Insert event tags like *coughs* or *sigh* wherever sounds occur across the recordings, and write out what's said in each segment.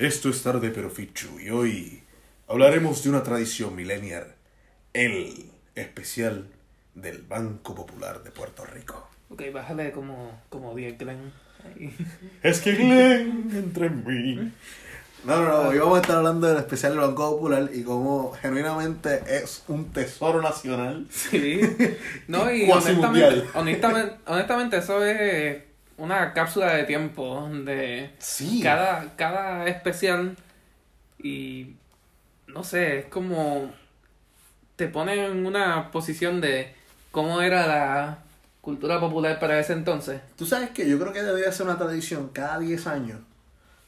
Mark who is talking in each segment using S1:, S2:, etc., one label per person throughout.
S1: Esto es tarde pero fichu y hoy hablaremos de una tradición millennial, el especial del Banco Popular de Puerto Rico.
S2: Ok, bájale como, como 10 Glenn. Ahí.
S1: Es que Glenn entre en mí.
S3: No, no, no, hoy vamos a estar hablando del especial del Banco Popular y cómo genuinamente es un tesoro nacional.
S2: Sí. No, y *laughs*
S1: Cuasi
S2: honestamente,
S1: mundial.
S2: honestamente, honestamente eso es una cápsula de tiempo de
S3: Sí.
S2: cada, cada especial y no sé, es como te pone en una posición de cómo era la cultura popular para ese entonces.
S3: Tú sabes que yo creo que debería ser una tradición cada 10 años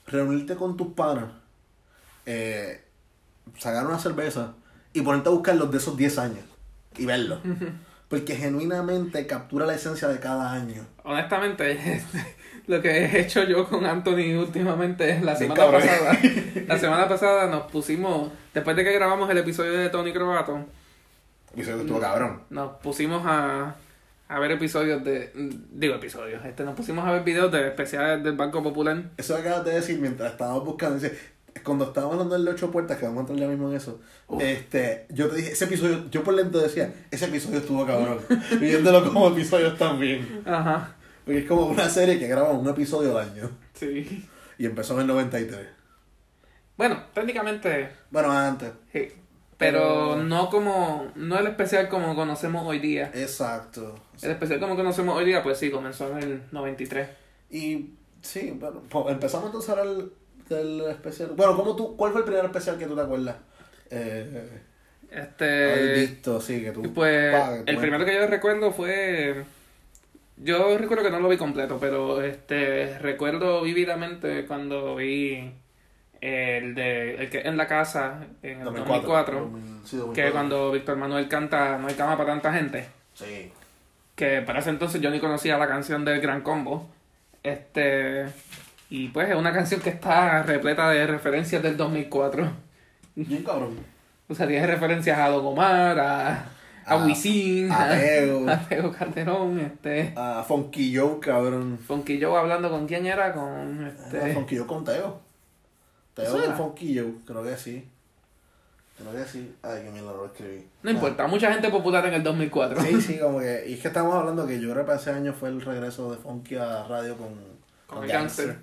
S3: reunirte con tus panas, eh, sacar una cerveza y ponerte a buscar los de esos 10 años y verlos. *laughs* Porque genuinamente captura la esencia de cada año.
S2: Honestamente, *laughs* lo que he hecho yo con Anthony últimamente la
S1: Bien
S2: semana pasada. *laughs* La semana pasada nos pusimos, después de que grabamos el episodio de Tony Crobato,
S1: Episodio que estuvo cabrón.
S2: nos pusimos a, a ver episodios de. Digo episodios, este, nos pusimos a ver videos de especiales del Banco Popular.
S3: Eso acabas de decir mientras estábamos buscando. Dice, cuando estábamos hablando del de ocho puertas, que vamos a entrar ya mismo en eso. Este, yo te dije, ese episodio, yo por lento decía, ese episodio estuvo cabrón. *laughs* Viéndolo como episodios también.
S2: Ajá,
S3: Porque es como una serie que graba un episodio al año.
S2: sí.
S3: Y empezó en el 93.
S2: Bueno, técnicamente
S3: Bueno, antes.
S2: sí. Pero
S3: Pero-
S2: no como. No el especial como conocemos hoy día.
S3: Exacto.
S2: El especial como conocemos hoy día, pues sí, comenzó en el 93.
S3: Y sí, bueno, po- empezamos entonces a hablar del especial. Bueno, ¿cómo tú, ¿cuál fue el primer especial que tú te acuerdas? Eh,
S2: Este.
S3: visto, sí, que tú.
S2: Pues
S3: pa,
S2: el
S3: me-
S2: primero que yo recuerdo fue. Yo recuerdo que no lo vi completo, pero este recuerdo vívidamente cuando vi el de el que en la casa en el 2004,
S3: 2000, sí,
S2: que
S3: 2004.
S2: cuando Víctor Manuel canta No hay cama para tanta gente,
S3: Sí.
S2: que para ese entonces yo ni conocía la canción del Gran Combo. Este y pues es una canción que está repleta de referencias del 2004.
S3: Bien cabrón. *laughs*
S2: O sea, tiene referencias a Don Omar, a, a
S3: A-
S2: Wisin,
S3: a Tego. *laughs*
S2: a Tego Calderón, este,
S3: A Funky Joe, cabrón.
S2: Funky Joe hablando con quién era, con este,
S3: Funky Joe con Teo. Teo
S2: ¿Eso
S3: con? Funky Joe, creo que sí. Creo que sí. Ay, que mierda lo escribí.
S2: no importa, mucha gente popular en el 2004.
S3: Sí, sí, *laughs* como que. Y es que estamos hablando que yo creo que ese año fue el regreso de Funky a radio con.
S2: Con el Gangster.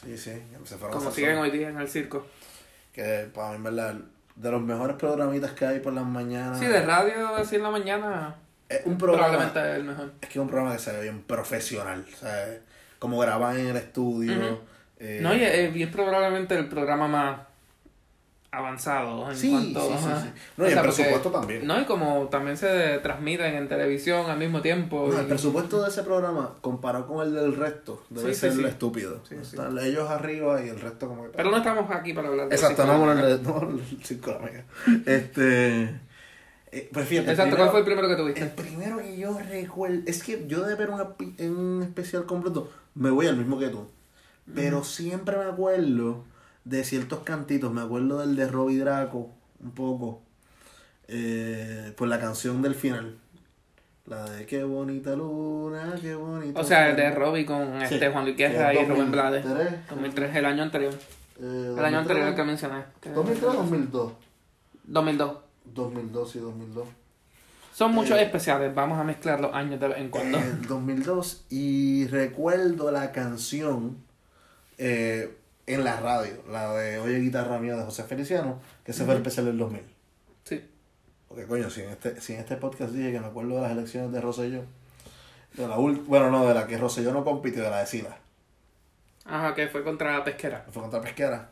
S3: Sí, sí. Se fueron
S2: Como siguen hoy día en el circo.
S3: Que para mí, en verdad, de los mejores programitas que hay por las mañanas.
S2: Sí, de radio así en la mañana,
S3: Es un programa.
S2: probablemente es el mejor.
S3: Es que es un programa que se ve bien profesional. O sea, como graban en el estudio. Eh,
S2: No, y es, y es probablemente el programa más avanzado en
S3: Sí,
S2: cuanto
S3: sí, sí, sí. No,
S2: O
S3: y el
S2: sea, porque-
S3: presupuesto también.
S2: No, y como también se transmiten en televisión al mismo tiempo.
S3: No,
S2: y-
S3: el presupuesto de ese programa, comparado con el del resto, debe ser estúpido. Están ellos arriba y el resto como que...
S2: Pero no estamos aquí para hablar de
S3: Exacto, no vamos a hablar de. *laughs* Este... eh, pues fíjate,
S2: Exacto,
S3: primero-
S2: ¿cuál fue el primero que tuviste?
S3: El primero que yo recuerdo... Es que yo de ver pi- un especial completo, me voy al mismo que tú. Pero siempre me acuerdo de ciertos cantitos. Me acuerdo del de Robbie Draco, un poco. Eh, por la canción del final. La de qué bonita luna, qué bonita.
S2: O sea, el de
S3: luna".
S2: Robbie con
S3: Sí,
S2: este Juan Luis Guerra y Rubén Blades.
S3: 2003.
S2: 2003, el año anterior.
S3: Eh,
S2: El año anterior que
S3: 2003,
S2: mencioné.
S3: 2003 o 2002.
S2: 2002.
S3: 2002 y 2002.
S2: Son muchos
S3: Eh,
S2: especiales, vamos a mezclar los años de vez en cuando. *laughs*
S3: Eh, 2002 y recuerdo la canción eh, en la radio, la de Oye Guitarra Mía de José Feliciano, que ese fue el especial del 2000.
S2: Sí.
S3: Porque coño, si en este, si en este podcast dije que me acuerdo de las elecciones de Rosselló, de la ult- bueno, no, de la que Rosselló no compitió, de la de Sila,
S2: Ajá, que fue contra pesquera.
S3: fue contra Pesquera,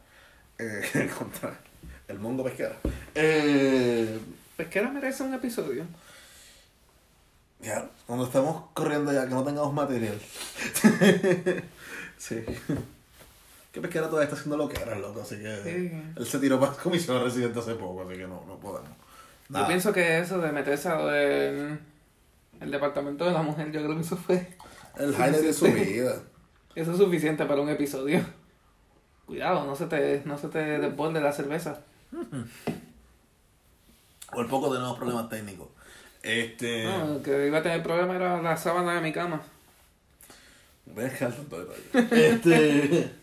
S3: eh, *laughs* contra el Mongo Pesquera. Eh,
S2: Pesquera merece un episodio.
S3: Ya, cuando estamos corriendo ya, que no tengamos material. *laughs* sí. Que Pesquera todavía está haciendo lo que era, loco, así que...
S2: Sí.
S3: Él se tiró para comisión residente hace poco, así que no, no podemos.
S2: Yo pienso que eso de meterse a del el departamento de la mujer, yo creo que eso fue.
S3: El highlight de su vida. *laughs*
S2: Eso es suficiente para un episodio. Cuidado, no se te, no se te desborde la cerveza. *laughs*
S3: Por poco tenemos problemas técnicos. Este...
S2: No, el que iba a tener problema era la sábana de mi cama.
S3: Voy a dejar tanto detalle. Este...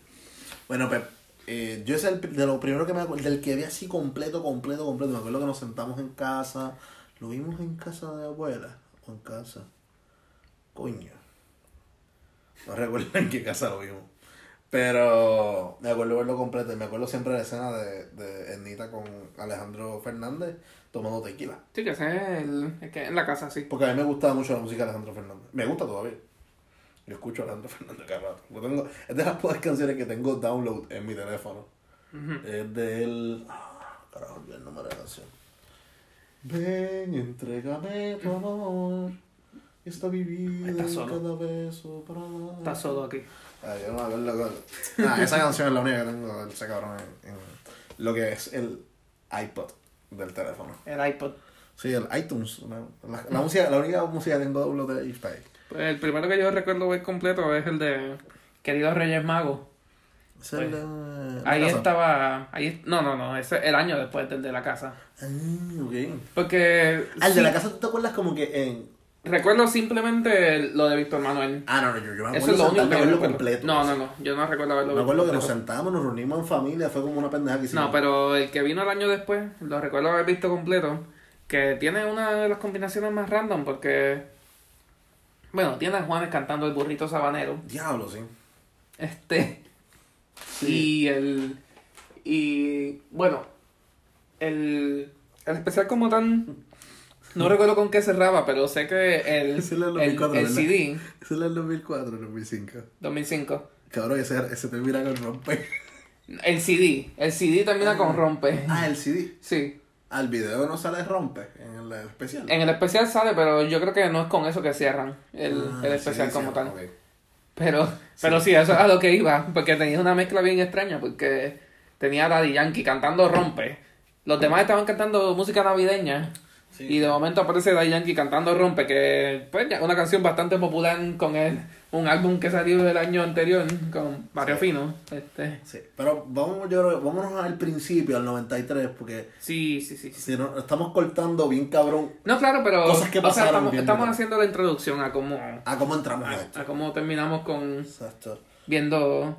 S3: bueno, pues, eh, yo es el de lo primero que me acuerdo, del que vi así completo, completo, completo. Me acuerdo que nos sentamos en casa. ¿Lo vimos en casa de abuela? ¿O en casa? Coño. No *laughs* recuerdo en qué casa lo vimos. Pero me acuerdo verlo completo. Y me acuerdo siempre de la escena de, de Ernita con Alejandro Fernández tomando tequila.
S2: Sí, que ese es el, el que en la casa, sí.
S3: Porque a mí me gustaba mucho la música de Alejandro Fernández. Me gusta todavía. Yo escucho a Alejandro Fernández cada rato. Yo tengo, es de las pocas canciones que tengo download en mi teléfono. Es de él. Ah, carajo, olvidé el nombre de la canción. Ven, entrégame tu amor. Y esta vivir
S2: Estás
S3: en
S2: solo.
S3: cada beso para dar.
S2: Está solo aquí.
S3: Ay, yo no cuál. Ah, esa canción es la única que tengo ese cabrón en, en lo que es el iPod del teléfono.
S2: El iPod.
S3: Sí, el iTunes. La, la, la música, la única música que tengo download de está ahí.
S2: Pues el primero que yo recuerdo ver completo es el de Queridos Reyes Magos.
S3: Es el de- la
S2: Ahí
S3: casa.
S2: estaba. Ahí, no, no, no. Ese el año después del de la casa.
S3: Ah, ok.
S2: Porque.
S3: Ah, el
S2: sí,
S3: de la casa, ¿tú te acuerdas como que en.
S2: Recuerdo simplemente lo de Víctor Manuel.
S3: Ah, no, no, yo, yo me acuerdo
S2: Eso es lo único
S3: sentarme
S2: que
S3: a
S2: yo
S3: verlo completo.
S2: No, no, no. Yo no recuerdo haberlo
S3: Me acuerdo que nos sentamos, nos reunimos en familia, fue como una pendeja que hicimos.
S2: No, pero el que vino el año después, lo recuerdo haber visto completo, que tiene una de las combinaciones más random porque, bueno, tiene a Juanes cantando el burrito sabanero,
S3: Diablo, sí.
S2: este,
S3: Sí.
S2: y el, y bueno, el, el especial como tan, no recuerdo con qué cerraba, pero sé que el,
S3: era el
S2: el,
S3: 2004,
S2: el
S3: ¿verdad?
S2: CD,
S3: era el 2004, 2005.
S2: 2005,
S3: Cabrón, ese, ese termina con rompe.
S2: el CD, el CD termina con rompe,
S3: Ah, el CD.
S2: sí.
S3: Al video no sale rompe en el especial.
S2: En el especial sale, pero yo creo que no es con eso que cierran el,
S3: Ah,
S2: el especial
S3: sí,
S2: como
S3: sí,
S2: tal. Pero, pero sí, eso es a lo que iba, porque tenía una mezcla bien extraña, porque tenía a Daddy Yankee cantando Rompe. Los demás estaban cantando música navideña.
S3: Sí.
S2: Y de momento aparece Daddy Yankee cantando Rompe, que pues ya una canción bastante popular con el, un álbum que salió el año anterior con Barrio
S3: Sí.
S2: Fino. Este,
S3: Sí, pero vamos, yo creo, vámonos al principio, al 93, porque
S2: sí, sí, sí. sí.
S3: si no, estamos cortando bien cabrón
S2: No, claro, pero
S3: Cosas que
S2: o sea,
S3: pasaron
S2: estamos,
S3: bien
S2: estamos
S3: brutal.
S2: haciendo la introducción a cómo,
S3: a cómo entramos a
S2: a,
S3: esto.
S2: a cómo terminamos con
S3: Exacto.
S2: Viendo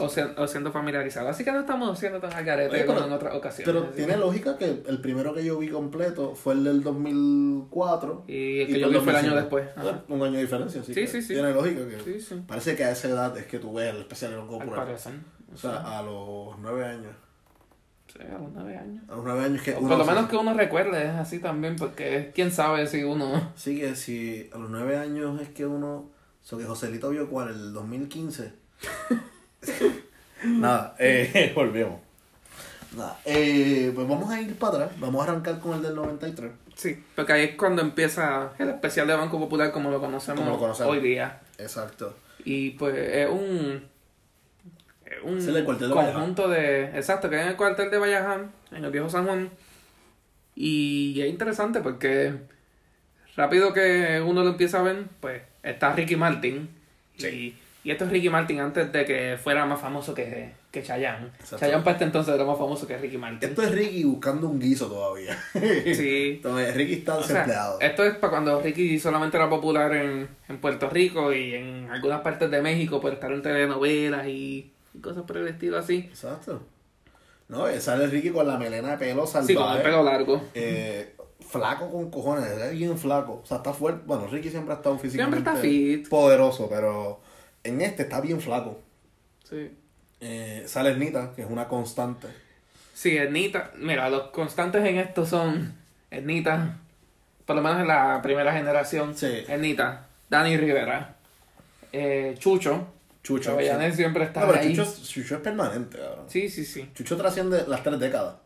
S2: o, se- o siendo familiarizados. Así que no estamos haciendo tan al garete
S3: Oye, pero-
S2: como en otras ocasiones.
S3: Pero tiene
S2: que-
S3: lógica que el primero que yo vi completo fue el del 2004.
S2: Y el que
S3: tú
S2: yo vi fue el año
S3: 2005.
S2: después. Ajá.
S3: Un año de diferencia, así
S2: Sí,
S3: que
S2: sí, sí.
S3: Tiene lógica que...
S2: Sí, sí.
S3: Parece que a esa edad es que tú ves el especial
S2: Al
S3: popular.
S2: parecer.
S3: O sea, a los nueve años.
S2: Sí, a los nueve años.
S3: A los nueve años que
S2: O
S3: uno...
S2: por lo menos que uno recuerde, es así también, porque quién sabe si uno.
S3: Sí, que si a los nueve años es que uno... O sea, que Joselito vio cuál, el 2015. *laughs* Nada, eh, *laughs* volvemos. Nada, eh, pues vamos a ir para atrás. Vamos a arrancar con el del 93.
S2: Sí, porque ahí es cuando empieza el especial de Banco Popular como lo conocemos,
S3: Como lo conocemos.
S2: hoy día.
S3: Exacto.
S2: Y pues es un. Es un
S3: Es el cuartel de
S2: conjunto de. Exacto, que es en el cuartel de Vallaján, en el viejo San Juan. Y es interesante porque rápido que uno lo empieza a ver, pues está Ricky Martin. Y, y esto es Ricky Martin antes de que fuera más famoso que, que Chayanne. Chayanne para este entonces era más famoso que Ricky Martin.
S3: Esto es Ricky buscando un guiso todavía. *laughs*
S2: Sí.
S3: Todavía Ricky está
S2: O sea,
S3: desempleado.
S2: esto es para cuando Ricky solamente era popular en, en Puerto Rico y en algunas partes de México por estar en telenovelas y cosas por el estilo así.
S3: Exacto. No, eh, sale Ricky con la melena de pelo salvaje.
S2: Sí, con el pelo largo.
S3: Eh, flaco con cojones, es bien flaco. O sea, está fuerte. Bueno, Ricky siempre ha estado físicamente
S2: está fit.
S3: poderoso, pero en este está bien flaco.
S2: Sí.
S3: Eh, sale Ernita, que es una constante.
S2: Sí, Ernita. Mira, los constantes en esto son Ernita, por lo menos en la primera generación.
S3: Sí.
S2: Ernita, Dani Rivera, eh, Chucho.
S3: Chucho. Sí.
S2: siempre está
S3: No, pero
S2: ahí.
S3: Chucho, es- Chucho es permanente, cabrón.
S2: Sí, sí, sí.
S3: Chucho trasciende las tres décadas.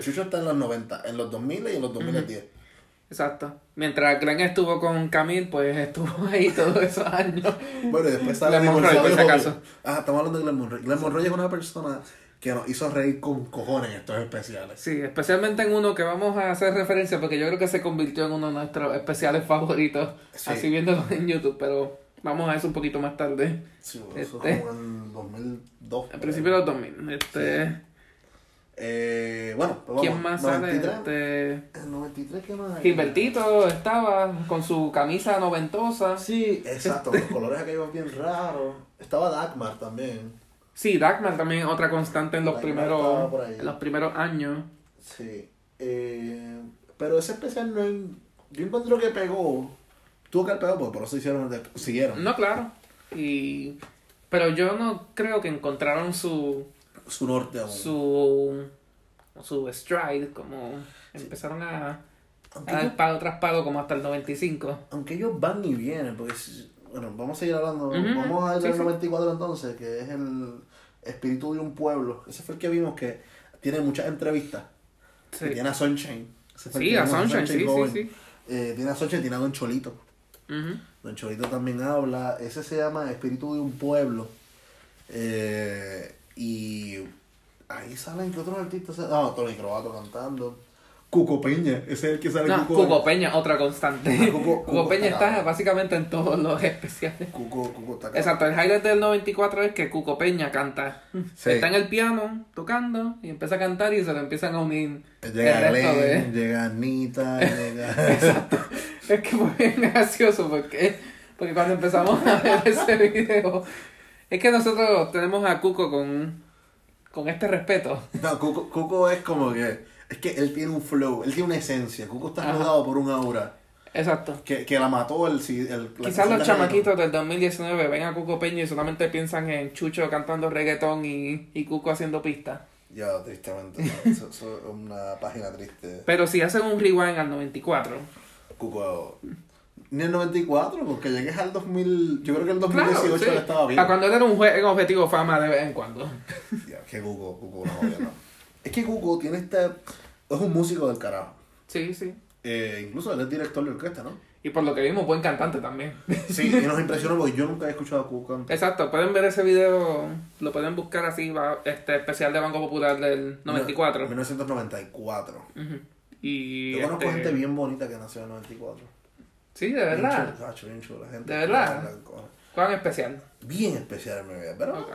S3: Chucho está en los 90, en los 2000 y en los 2010.
S2: Exacto. Mientras Glenn estuvo con Camille, pues estuvo *laughs* ahí todos esos años.
S3: Bueno, y después sale
S2: Glenn Monroy, por si acaso.
S3: Ah, estamos hablando de Glenn Monroy. Glenn Monroy es una persona que nos hizo reír con cojones en estos especiales.
S2: Sí, especialmente en uno que vamos a hacer referencia porque yo creo que se convirtió en uno de nuestros especiales favoritos,
S3: Sí.
S2: así viéndolo en YouTube, pero vamos a eso un poquito más tarde.
S3: Sí, bueno, eso
S2: Este.
S3: es como en 2002.
S2: Al principio de los 2000. Este,
S3: Eh, bueno, pues vamos.
S2: ¿Quién más sale?
S3: 93.
S2: Este,
S3: El 93, ¿qué más hay?
S2: Gilbertito estaba con su camisa noventosa.
S3: Sí, exacto. Los colores aquellos bien raros. Estaba Dagmar también.
S2: Sí, Dagmar también es otra constante en los
S3: Dagmar
S2: primeros en los primeros años.
S3: Sí. Eh, pero ese especial no es- Yo encuentro que pegó. Tuvo que haber pegado, porque por eso hicieron, siguieron.
S2: No, claro. Y pero yo no creo que encontraron su
S3: Su norte aún.
S2: su su stride como empezaron a, a dar
S3: ellos,
S2: palo tras palo como hasta el 95.
S3: aunque ellos van y vienen, porque. Bueno, vamos a seguir hablando. Vamos a ir
S2: sí,
S3: al
S2: sí.
S3: 94 entonces, que es el espíritu de un pueblo. Ese fue el que vimos que tiene muchas entrevistas.
S2: Sí,
S3: tiene a Sunshine.
S2: Sí a Sunshine, sí, sí, sí.
S3: Eh, tiene a Sunshine, tiene a Don Cholito. Don Cholito también habla. Ese se llama Espíritu de un Pueblo. Eh, y ahí salen que otros artistas. No, Tony Croato cantando. Cuco Peña, ese es el que sale
S2: No, Cuco Peña, otra constante.
S3: Ah, Cuco-
S2: Cuco,
S3: Cuco
S2: Peña
S3: está
S2: está básicamente en todos los especiales.
S3: Cuco, Cuco está acá.
S2: Exacto, el highlight del 94 es que Cuco Peña canta.
S3: Sí.
S2: Está en el piano tocando y empieza a cantar y se lo empiezan a unir
S3: Llega Glenn,
S2: de...
S3: llega Anita, *laughs* llega.
S2: Es que fue bien gracioso porque, porque cuando empezamos a ver ese video, es que nosotros tenemos a Cuco con, con este respeto.
S3: No, Cuco, Cuco es como que. Es que él tiene un flow, él tiene una esencia. Cuco está rodado por un aura.
S2: Exacto.
S3: Que, que la mató el. el,
S2: Quizás los chamaquitos del 2019 ven a Cuco Peña y solamente piensan en Chucho cantando reggaetón y, y Cuco haciendo pistas.
S3: Ya, tristemente. *laughs* eso es una página triste.
S2: Pero si hacen un rewind al 94,
S3: Cuco. Ni el 94, porque llegues al 2000. Yo creo que el
S2: claro,
S3: 2018
S2: sí.
S3: él estaba bien.
S2: a cuando él era un en objetivo fama de vez en cuando.
S3: Ya, que Cuco, Cuco no, no. Es que Cuco tiene este. Es un músico del carajo.
S2: Sí, sí.
S3: Eh, incluso él es director de orquesta, ¿no?
S2: Y por lo que vimos, buen cantante también.
S3: Sí, y nos impresionó porque yo nunca he escuchado a Cuco cantar.
S2: Exacto, pueden ver ese video, lo pueden buscar así, va, este especial de Banco Popular del 94.
S3: 1994.
S2: Ujú. Y
S3: Yo conozco
S2: este,
S3: gente bien bonita que nació en el 94.
S2: Sí, de verdad.
S3: Bien chula, gacho, bien chula, gente.
S2: ¿De verdad? ¿Cuán especial?
S3: Bien especial en mi vida, pero...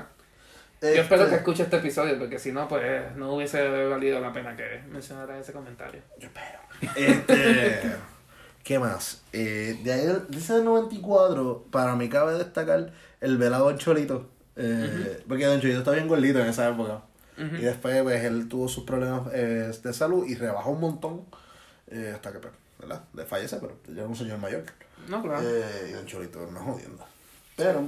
S3: Este,
S2: Yo espero que escuche este episodio, porque si no, pues no hubiese valido la pena que mencionara ese comentario.
S3: Yo espero. Este... *laughs* ¿Qué más? Eh, de ahí, de ese 94, para mí cabe destacar el velado Cholito. Eh, Porque Don Cholito está bien gordito en esa época. Y después, pues, él tuvo sus problemas eh, de salud y rebajó un montón. hasta que, pues, ¿verdad? De fallece, pero ya era un señor mayor.
S2: No, claro.
S3: Eh, y Don Cholito era una jodienda. Pero,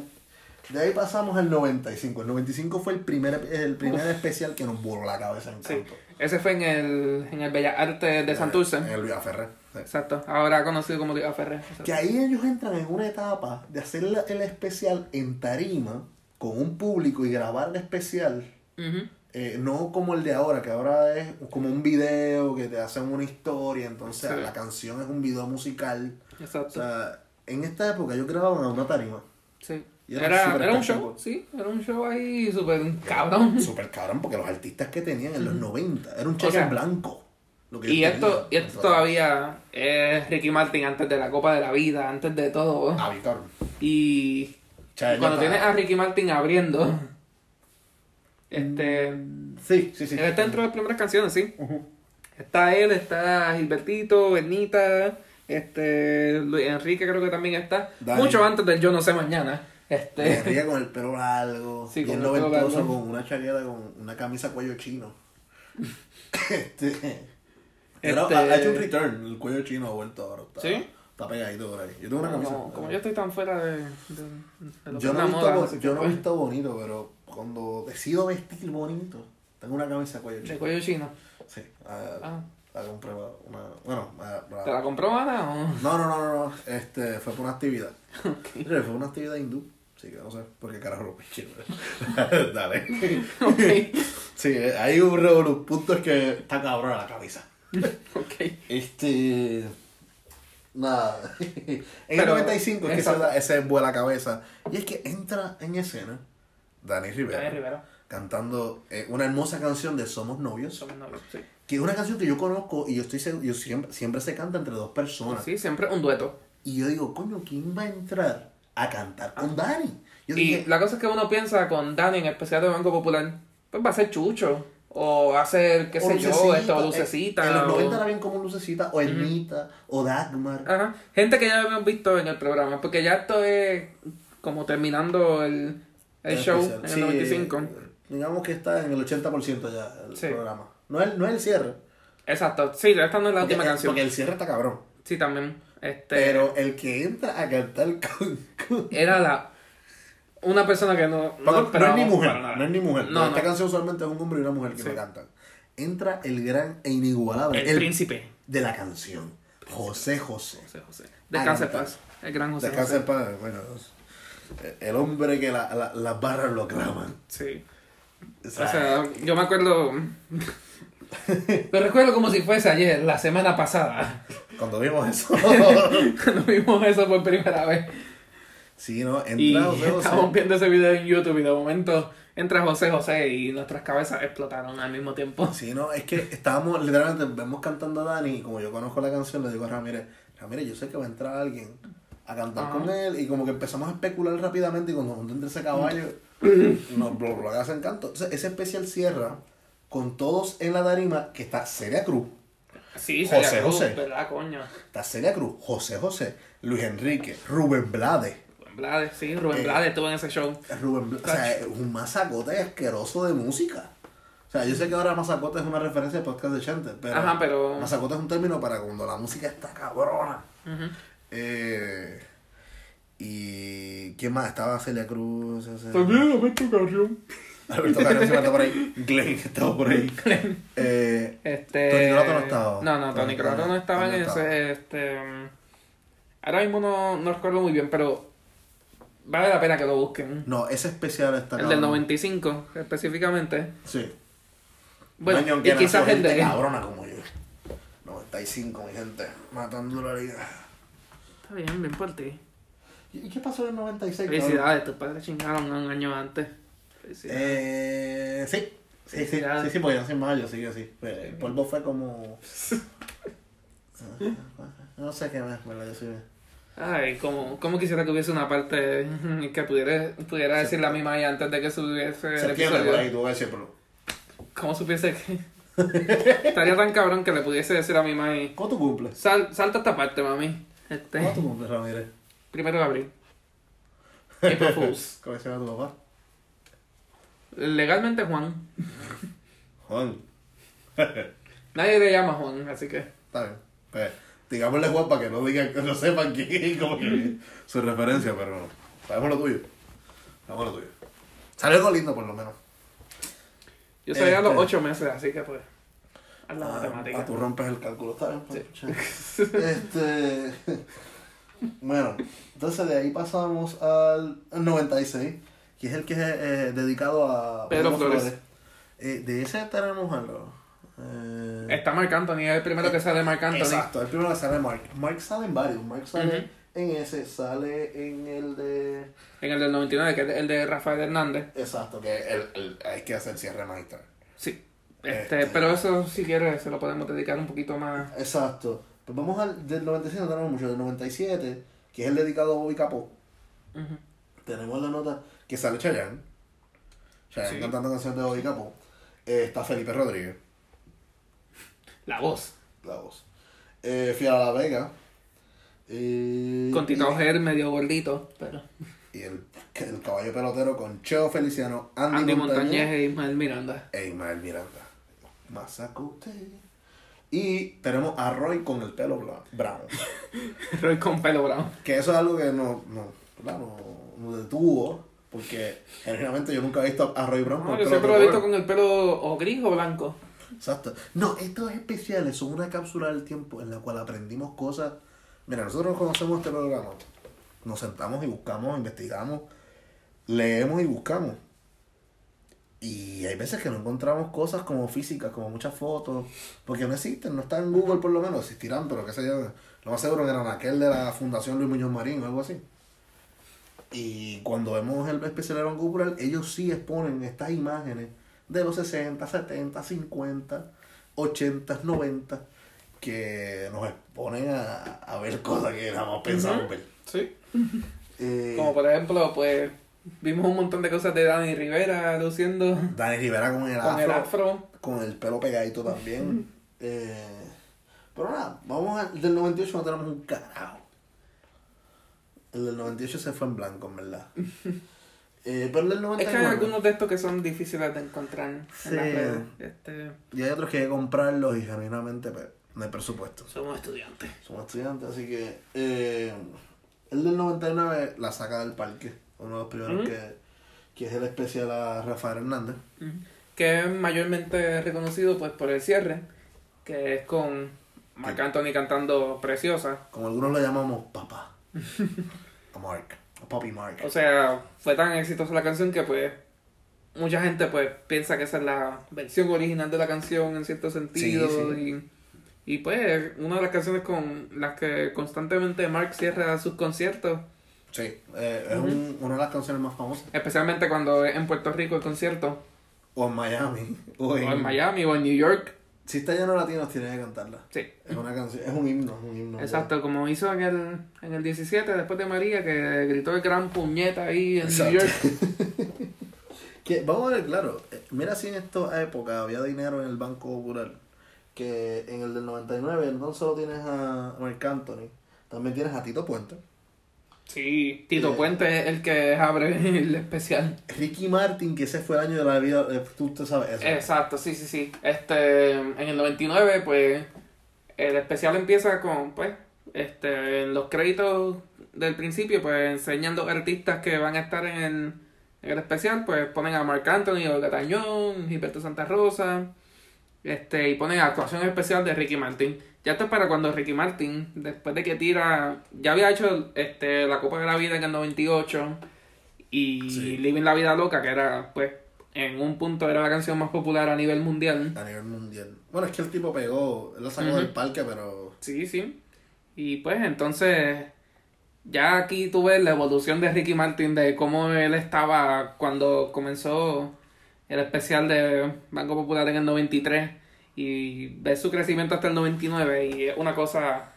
S3: de ahí pasamos al 95. El 95 fue el primer, el primer especial que nos voló la cabeza en
S2: Sí. Ese fue en el, en el Bellas Artes de Santurce.
S3: En el Villaferrer. sí.
S2: Exacto, ahora conocido como Ferrer. Exacto.
S3: Que ahí ellos entran en una etapa de hacer el especial en tarima con un público y grabar el especial.
S2: Ujú.
S3: Eh, no como el de ahora, que ahora es como un video que te hacen una historia, entonces
S2: Sí.
S3: la canción es un video musical. O
S2: Exacto.
S3: sea, en esta época yo grababa en una tarima.
S2: sí.
S3: era
S2: Era, era un show, sí, era un show ahí súper cabrón. *laughs*
S3: Súper cabrón, porque los artistas que tenían en los 90 era un cheque
S2: sea,
S3: en blanco. Lo que
S2: Y esto, y esto todavía es Ricky Martin antes de la Copa de la Vida, antes de todo.
S3: Ah.
S2: Y
S3: O
S2: y cuando tienes a Ricky Martin abriendo, este,
S3: Sí, sí, sí.
S2: él está dentro de las primeras canciones, sí. Está él, está Gilbertito, Bernita, este, Luis Enrique creo que también está. Mucho antes del Yo No Sé Mañana. Este,
S3: Enrique con el pelo largo, *laughs*
S2: Sí,
S3: bien
S2: con el pelo
S3: noventoso,
S2: largo.
S3: con una chaqueta, con una camisa cuello chino. *laughs* este, pero
S2: Este-
S3: ha, hecho un return, el cuello chino ha vuelto ahora. Está,
S2: ¿Sí?
S3: Está pegadito por ahí. Yo tengo una camisa.
S2: como, como yo estoy tan fuera de, de, de lo que
S3: Yo no, he visto,
S2: moda,
S3: yo no he visto bonito, pero cuando decido vestir bonito, tengo una camisa cuello
S2: De
S3: chino.
S2: cuello chino.
S3: Sí, ah,
S2: Ah.
S3: la compré una, bueno,
S2: ¿Te la compró Ana o...?
S3: No, no, no, no, no, este, fue por una actividad. *laughs* Fue una actividad hindú. Sí, que no sé por qué carajo lo piché. *laughs* Dale.
S2: ok,
S3: Sí, hay un revolú. Punto es que está cabrón la cabeza.
S2: ok.
S3: Este. Nada. *laughs* en el
S2: Pero,
S3: 95 es que ese vuela la cabeza. Y es que entra en escena Dani Rivera
S2: Dani Rivera.
S3: cantando eh, una hermosa canción de Somos Novios.
S2: Somos novios, sí.
S3: Que es una canción que yo conozco y yo estoy seguro, yo siempre, siempre se canta entre dos personas.
S2: Sí, siempre un dueto.
S3: Y yo digo, coño, ¿quién va a entrar a cantar con Dani? Yo
S2: Y
S3: dije,
S2: la cosa es que uno piensa con Dani en especial de Banco Popular, pues va a ser Chucho. O va a ser, qué
S3: o
S2: sé yo, esto,
S3: eh,
S2: Lucecita.
S3: En los
S2: o-
S3: 90 era bien como Lucecita, o Ernita, o Dagmar.
S2: Ajá. Gente que ya habíamos visto en el programa, porque ya esto es como terminando el, el show
S3: especial.
S2: en el
S3: Sí,
S2: 95.
S3: eh, Digamos que está en el 80% ya el
S2: Sí.
S3: programa. No es, no es el cierre.
S2: Exacto, sí, esta no es la
S3: Porque,
S2: última canción.
S3: porque el cierre está cabrón.
S2: Sí, también. Este,
S3: Pero el que entra a cantar con... con-
S2: era la una persona que no,
S3: no, es ni mujer, no es ni mujer.
S2: No,
S3: Esta
S2: no.
S3: canción usualmente es un hombre y una mujer que
S2: Sí.
S3: me cantan. Entra el gran e inigualable.
S2: El, príncipe.
S3: de la canción. José José.
S2: José José. Descanse en paz. El gran José
S3: Descansa en paz. Bueno, el hombre que la- la- las barras lo claman.
S2: Sí.
S3: O
S2: O
S3: sea,
S2: sea, yo me acuerdo. *laughs* Lo recuerdo como si fuese ayer, la semana pasada.
S3: cuando vimos eso. *laughs*
S2: Cuando vimos eso por primera vez.
S3: sí, ¿no? Entra
S2: Y
S3: José José.
S2: estábamos viendo ese video en YouTube y de momento entra José José y nuestras cabezas explotaron al mismo tiempo.
S3: Sí, no, es que estábamos literalmente, vemos cantando a Dani y como yo conozco la canción, le digo a Ramírez, Ramírez, yo sé que va a entrar alguien a cantar con él y como que empezamos a especular rápidamente y cuando nos entre ese caballo *clears throat* nos bloquea ese encanto. Entonces ese especial cierra con todos en la tarima que está Celia Cruz,
S2: Sí,
S3: José
S2: Celia Cruz,
S3: José.
S2: ¿verdad, coño?
S3: está Celia Cruz, José José, Luis Enrique, Rubén Blades.
S2: Rubén Blades, sí, Rubén
S3: Eh,
S2: Blades estuvo en ese show.
S3: Rubén Bla- o sea, es un masacote asqueroso de música. O sea, yo sé que ahora masacote es una referencia al podcast de Chente, pero,
S2: Ajá, pero-
S3: masacote es un término para cuando la música está cabrona. Eh, y ¿quién más? Estaba Celia Cruz, ese-
S2: Alberto Carrión.
S3: Alberto Carrión se está por ahí, *laughs* Glenn estaba por ahí. Eh,
S2: Este...
S3: Tony Croto no estaba.
S2: No, no, Tony
S3: Tony
S2: Croto no estaba en
S3: no
S2: ese, este... Ahora mismo no, no recuerdo muy bien, pero vale la pena que lo busquen.
S3: no, ese especial está
S2: El del
S3: cabrón.
S2: 95, específicamente.
S3: Sí.
S2: Bueno,
S3: en
S2: y quizás el
S3: gente
S2: de...
S3: cabrona como yo. 95, mi gente, matando la liga.
S2: Está bien, bien por ti.
S3: ¿Y qué pasó en el 96? cabrón?
S2: Felicidades, tus padres chingaron un año antes.
S3: Eh, sí. Sí, sí, sí, sí, porque yo soy mayo, sí, yo sí. Pues, El polvo fue como... *laughs* No sé qué más, ¿verdad? Yo soy...
S2: Ay, como, como quisiera que hubiese una parte que pudiera, pudiera decir la misma ahí antes de que subiese
S3: Septiembre, por ahí, tú vas a decirlo.
S2: ¿Cómo supiese que...? *laughs* Estaría tan cabrón que le pudiese decir a mi mami,
S3: ¿Cómo tú cumples?
S2: Sal, salta esta parte, mami. Este,
S3: ¿Cómo tú cumples, Ramírez?
S2: primero de abril. *laughs* April Fools.
S3: ¿Cómo se llama tu papá?
S2: Legalmente Juan.
S3: Juan. *laughs*
S2: Nadie le llama Juan, así que...
S3: Está bien. Pues, digámosle Juan para que no digan, que no sepan quién como que su referencia, pero. Sabemos lo tuyo. Sabemos lo tuyo. Salió algo lindo por lo menos.
S2: Yo sabía a los
S3: Este.
S2: ocho meses, así que pues... Haz la
S3: Ah,
S2: matemática.
S3: ah, tú rompes el cálculo, está bien. pues, este. *laughs* bueno, entonces de ahí pasamos al, al 96, que es el que es eh, dedicado a
S2: Pedro Flores.
S3: Eh, de ese tenemos algo. Eh,
S2: Está Marc Anthony, es el primero que sale Marc Anthony.
S3: Exacto, el primero que sale Mark. Mark sale en varios. Mark sale
S2: Ujú.
S3: en ese, sale en el de.
S2: En el del 99, que es el de Rafael Hernández.
S3: Exacto, que el, el- hay que hacer cierre magistral.
S2: Sí. Este,
S3: Este.
S2: Pero eso, si quieres, se lo podemos dedicar un poquito más.
S3: Exacto. Pues vamos al del 96, no tenemos mucho. Del 97, que es el dedicado a Bobby Capó. Tenemos la nota que sale Chayanne. Chayanne
S2: Sí.
S3: cantando canciones de Bobby Capó. Eh, está Felipe Rodríguez,
S2: La voz.
S3: la voz. Eh, La Vega. Eh,
S2: Con Tito Ger medio gordito, pero.
S3: Y el, el caballo pelotero con Cheo Feliciano, Andy,
S2: Andy
S3: Montañez
S2: Montañez e Ismael Miranda.
S3: e Ismael Miranda. Masacute. Y tenemos a Roy con el pelo brown. *laughs*
S2: Roy con pelo brown.
S3: Que eso es algo que no, no, no, no detuvo. Porque generalmente yo nunca he visto a Roy Brown con
S2: No,
S3: el
S2: yo
S3: pelo
S2: siempre lo he visto con el pelo o gris o blanco.
S3: Exacto. No, estos especiales son una cápsula del tiempo en la cual aprendimos cosas. Mira, nosotros conocemos este programa. Nos sentamos y buscamos, investigamos, leemos y buscamos. Y hay veces que no encontramos cosas como físicas, como muchas fotos, porque no existen, no están en Google por lo menos, existirán, pero qué sé yo, lo más seguro que eran aquel de la Fundación Luis Muñoz Marín o algo así. Y cuando vemos el especial de Popular, ellos sí exponen estas imágenes de los 60, 70, 50, 80, 90, que nos exponen a, a ver cosas que jamás pensamos ver.
S2: Sí.
S3: Eh,
S2: Como por ejemplo, pues. Vimos un montón de cosas de Dani Rivera luciendo
S3: Dani Rivera con el
S2: con el
S3: afro,
S2: afro.
S3: con el pelo pegadito también. Eh, pero nada, vamos al del 98 no tenemos un carajo. El del 98 se fue en blanco, en verdad. *laughs* Eh, pero el del
S2: Es
S3: 99.
S2: que hay algunos de estos que son difíciles de encontrar
S3: Sí.
S2: en las redes. Este,
S3: Y hay otros que hay que comprarlos y genuinamente pues, no hay presupuesto.
S2: somos estudiantes.
S3: Somos estudiantes, así que. eh, el del 99 la saca del parque. Uno de los primeros que, que es el especial a Rafael Hernández.
S2: Que es mayormente reconocido pues por el cierre, que es con Marc Anthony cantando Preciosa.
S3: Como algunos lo llamamos papá. a Mark. A Papi Mark.
S2: O sea, fue tan exitosa la canción que pues mucha gente pues piensa que esa es la versión original de la canción en cierto sentido
S3: Sí,
S2: Y, y pues una de las canciones con las que constantemente Mark cierra sus conciertos,
S3: Sí, eh, es un- una de las canciones más famosas.
S2: especialmente cuando es en Puerto Rico el concierto,
S3: O en Miami. O en,
S2: o en Miami o en New York.
S3: Si está lleno de latinos, tienes que cantarla.
S2: Sí.
S3: Es una canción, es un himno, es un himno.
S2: Exacto, como hizo en el, en el 17 después de María, que gritó el gran puñeta ahí en
S3: Exacto.
S2: New York. *laughs*
S3: Que, vamos a ver, claro, eh, mira si en esta época había dinero en el Banco Popular, que en el del 99 no solo tienes a Marc Anthony, también tienes a Tito Puente,
S2: Sí, Tito
S3: Eh.
S2: Puente es el que abre *laughs* el especial.
S3: Ricky Martin, que ese fue el año de la vida, eh, tú te sabes eso.
S2: Exacto, sí, sí, sí. Este, en el 99, pues, el especial empieza con, pues, este, en los créditos del principio, pues, enseñando artistas que van a estar en el, en el especial, pues, ponen a Marc Anthony, Olga Tañón, Gilberto Santa Rosa, este, y ponen actuación especial de Ricky Martin. Ya esto es para cuando Ricky Martin, después de que tira, ya había hecho, este, la Copa de la Vida en el 98, y
S3: Sí.
S2: Living la Vida Loca, que era, pues, en un punto era la canción más popular a nivel mundial.
S3: A nivel mundial. Bueno, es que el tipo pegó, él la sacó del parque, pero...
S2: Sí, sí. Y pues entonces, ya aquí tú ves la evolución de Ricky Martin, de cómo él estaba cuando comenzó el especial de Banco Popular en el 93 y ves su crecimiento hasta el 99 y es una cosa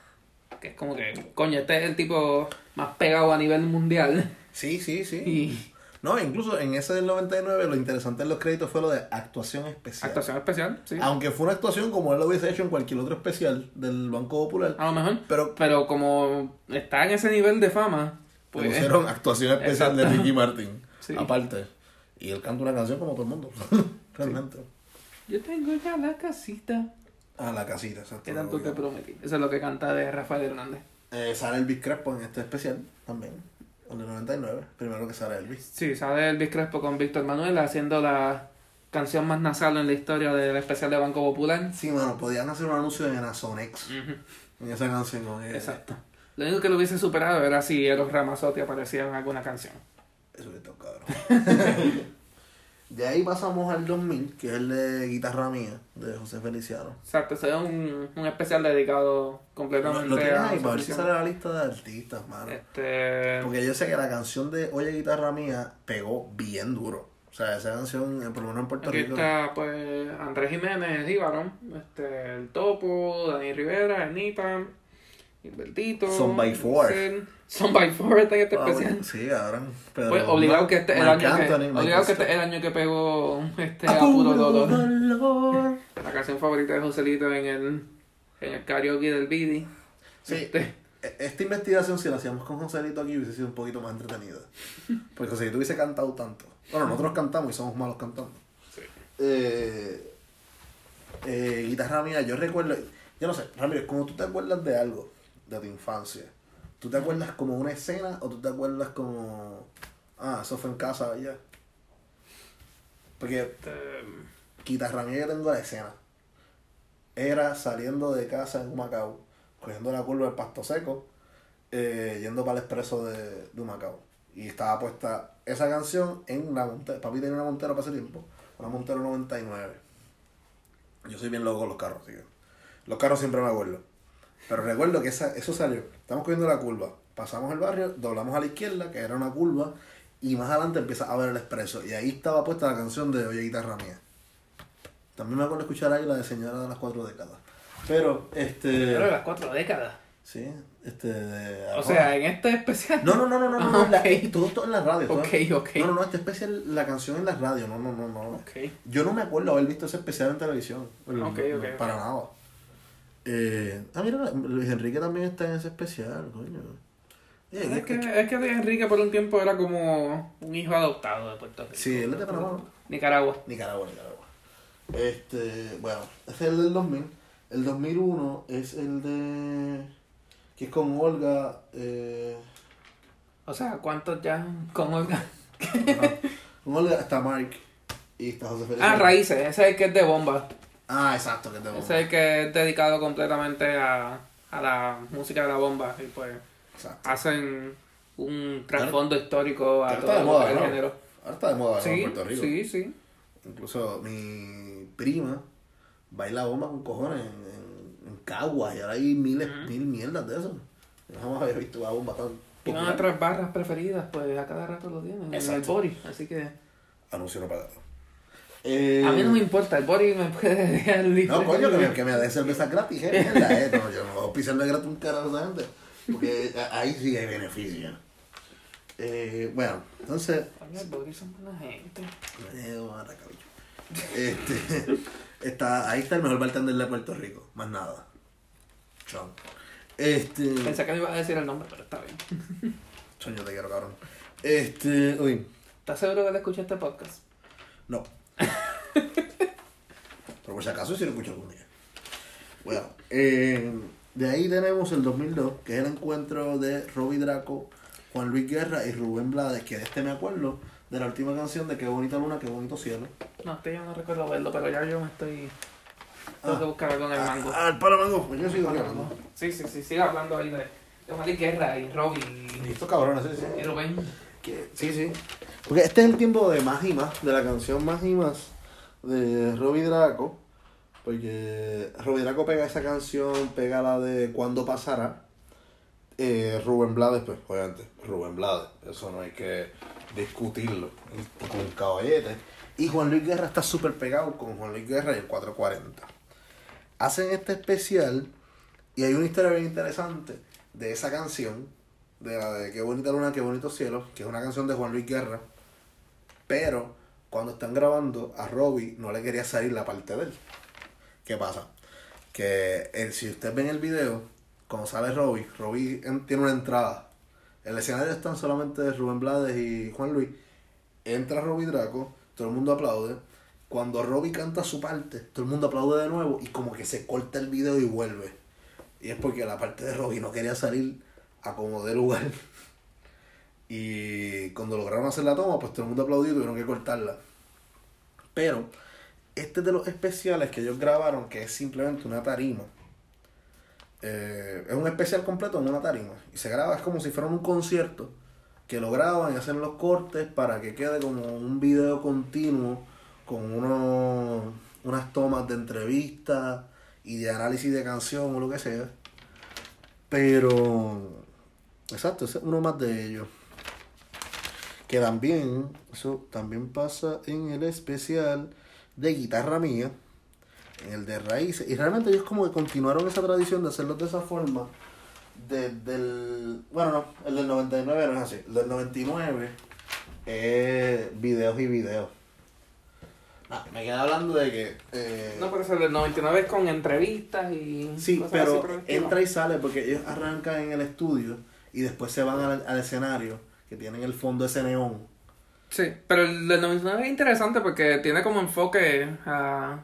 S2: que es como que, coño, este es el tipo más pegado a nivel mundial.
S3: Sí, sí, sí.
S2: Y
S3: No, incluso en ese del 99 lo interesante en los créditos fue lo de actuación especial.
S2: actuación especial, sí.
S3: Aunque fue una actuación como él lo hubiese hecho en cualquier otro especial del Banco Popular.
S2: A lo mejor.
S3: Pero
S2: Pero como está en ese nivel de fama, pues...
S3: pusieron actuación especial de. Ricky Martin. *laughs*
S2: Sí.
S3: Aparte. Y él canta una canción como todo el mundo. *laughs* Realmente.
S2: Yo tengo ya la casita.
S3: A la casita, exacto.
S2: que tanto te prometí? Eso es lo que canta de Rafael Hernández.
S3: Eh, sale Elvis Crespo en este especial también. El de 99. Primero que sale Elvis.
S2: Sí, sale Elvis Crespo con Víctor Manuel haciendo la canción más nasal en la historia del especial de Banco Popular.
S3: Sí, bueno, podían hacer un anuncio en Anasonex. En esa canción. con él.
S2: Exacto. Lo único que lo hubiese superado era si Eros Ramazzotti aparecía en alguna canción.
S3: Eso que está cabrón. *laughs* de ahí pasamos al 2000, que es el de Guitarra Mía, de José Feliciano.
S2: Exacto, ese es un, un especial dedicado completamente
S3: lo tienes
S2: a
S3: ahí para ver si sale la lista de artistas, mano.
S2: Este...
S3: Porque yo sé que la canción de Oye Guitarra Mía pegó bien duro. O sea, esa canción, eh, por lo menos en Puerto
S2: Aquí
S3: Rico.
S2: está pues Andrés Jiménez, Díbaro, este, el Topo, Dani Rivera, Anita, Gilbertito.
S3: Son by four.
S2: Marcel. Son by four está en este
S3: Ah,
S2: especial.
S3: bueno, sí, cabrón. Pero
S2: Pues obligado que este es el año que, obligado que este es el año que pegó este a puro dolor.
S3: dolor. *laughs*
S2: La canción favorita de Joselito en el en el karaoke del Bidi.
S3: Sí.
S2: Este,
S3: E- Esta investigación, si la hacíamos con Joselito aquí, hubiese sido un poquito más entretenida. Porque Joselito hubiese cantado tanto. Bueno, nosotros cantamos y somos malos cantando.
S2: Sí.
S3: Eh, eh, guitarra mía, yo recuerdo. Yo no sé, Ramírez, como tú te acuerdas de algo de tu infancia, ¿tú te acuerdas como una escena o tú te acuerdas como. Ah, eso fue en casa ya? Porque
S2: este,
S3: guitarra mía yo tengo la escena. Era saliendo de casa en Humacao, cogiendo la curva del pasto seco, eh, yendo para el expreso de, de Humacao. Y estaba puesta esa canción en la montera. Papi tenía una montera para ese tiempo, una montera 99. Yo soy bien loco con los carros, que los carros siempre me acuerdo. Pero recuerdo que esa, eso salió. Estamos cogiendo la curva. Pasamos el barrio, doblamos a la izquierda, que era una curva, y más adelante empieza a ver el expreso. Y ahí estaba puesta la canción de Oye Guitarra Mía. También me acuerdo escuchar ahí la de Señora de las Cuatro Décadas. Pero, este.
S2: pero de las cuatro décadas.
S3: Sí, este. de-
S2: O sea, en este especial.
S3: No, no, no, no, no, no,
S2: Ah,
S3: la- todo esto en la radio. todo-
S2: Ok, ok.
S3: No, no, no, este especial, la canción en la radio, no, no, no, no.
S2: Ok.
S3: Yo no me acuerdo haber visto ese especial en televisión.
S2: Ok, ok, ok.
S3: Para nada. Eh, ah, mira, Luis Enrique también está en ese especial, coño. Sí,
S2: Es
S3: es
S2: que,
S3: que-
S2: es que Enrique por un tiempo era como un hijo adoptado de Puerto Rico.
S3: Sí, él es de Panamá.
S2: Nicaragua.
S3: Nicaragua, Nicaragua. Este, bueno, ese es el del 2000. El 2001 es el de. que es con Olga. Eh,
S2: O sea, ¿cuántos ya con Olga? *laughs*
S3: con Olga está Mark y está José.
S2: Ah, Raíces, ese es el que es de bomba.
S3: Ah, exacto, que es de
S2: Ese es el que es dedicado completamente a, a la música de la bomba. Y pues
S3: Exacto.
S2: hacen un trasfondo histórico a
S3: Ahora
S2: todo
S3: está de moda,
S2: el
S3: ¿no?
S2: género.
S3: Ahora está de moda ¿no? en
S2: Sí,
S3: Puerto Rico.
S2: sí, sí.
S3: Incluso mi prima baila bomba con cojones en, en, en Caguas y ahora hay miles, mil mierdas de eso. Yo jamás había visto una bomba tan
S2: Y nuestras barras preferidas, pues a cada rato lo tienen. En el
S3: Exacto.
S2: body. Así que
S3: Anuncio no pagado. Eh,
S2: a mí no me importa, el body me puede *laughs* dejar libre.
S3: No, coño, que me, que me dé cerveza gratis, eh, *laughs* mierda, eh. No, yo no voy a pisarle gratis un carajo a esa gente. Porque ahí sí hay beneficio. Eh, bueno, entonces.
S2: Coño, el body son buena gente.
S3: Eh, cabicho. Este, *laughs* está, ahí está el mejor bartender de Puerto Rico. Más nada. Chon. Este.
S2: Pensé que me iba a decir el nombre, pero está bien.
S3: Yo te quiero, cabrón. Este. Uy,
S2: ¿Estás seguro que le escuché este podcast?
S3: no. Pero por si acaso sí lo escucho algún día. Bueno, eh, de ahí tenemos el 2002, que es el encuentro de Robbie Draco, Juan Luis Guerra y Rubén Blades, que de este me acuerdo de la última canción de Qué bonita luna, qué bonito cielo.
S2: No, este yo no recuerdo verlo, pero ya yo me estoy. Tengo que buscar algo en el mango.
S3: Ah, el palo mango, pues yo sigo hablando.
S2: Sí, sí, sí, sigue hablando ahí de, de Malik Guerra y Robbie
S3: y, estos cabrones, sí, sí.
S2: y Rubén.
S3: Que- sí, sí. Porque este es el tiempo de más y más, de la canción Más y más de Robbie Draco. Porque Robbie Draco pega esa canción, pega la de Cuándo pasará. Eh, Rubén Blades, pues, obviamente, Rubén Blades. Eso no hay que discutirlo. Con caballete. Y Juan Luis Guerra está súper pegado con Juan Luis Guerra y el 440. Hacen este especial y hay una historia bien interesante de esa canción, de la de Qué bonita luna, qué bonito cielo, que es una canción de Juan Luis Guerra. Pero cuando están grabando, a Robbie no le quería salir la parte de él. ¿Qué pasa? Que el- si ustedes ven el video, cuando sale Robbie, Robbie en- tiene una entrada. El escenario están solamente Rubén Blades y Juan Luis. Entra Robbie Draco, todo el mundo aplaude. Cuando Robbie canta su parte, todo el mundo aplaude de nuevo y como que se corta el video y vuelve. Y es porque la parte de Robbie no quería salir a como de lugar. *laughs* Y cuando lograron hacer la toma, pues todo el mundo aplaudió y tuvieron que cortarla. Pero este es de los especiales que ellos grabaron, que es simplemente una tarima. Eh, es un especial completo en una tarima. Y se graba, es como si fuera un concierto. Que lo graban y hacen los cortes para que quede como un video continuo con unos, unas tomas de entrevistas y de análisis de canción o lo que sea. Pero, exacto, ese es uno más de ellos. Que también, eso también pasa en el especial de guitarra mía, en el de raíces. Y realmente ellos como que continuaron esa tradición de hacerlo de esa forma. Desde el. Bueno, no, el del 99 no es así. El del 99 es videos y videos. Ah, me quedé hablando de que. eh,
S2: No, pero eso del 99 es con entrevistas y.
S3: Sí,
S2: cosas
S3: pero
S2: así el
S3: entra y sale porque ellos arrancan en el estudio y después se van al, al escenario que tienen el fondo ese neón.
S2: Sí, pero el del 99 es interesante porque tiene como enfoque a.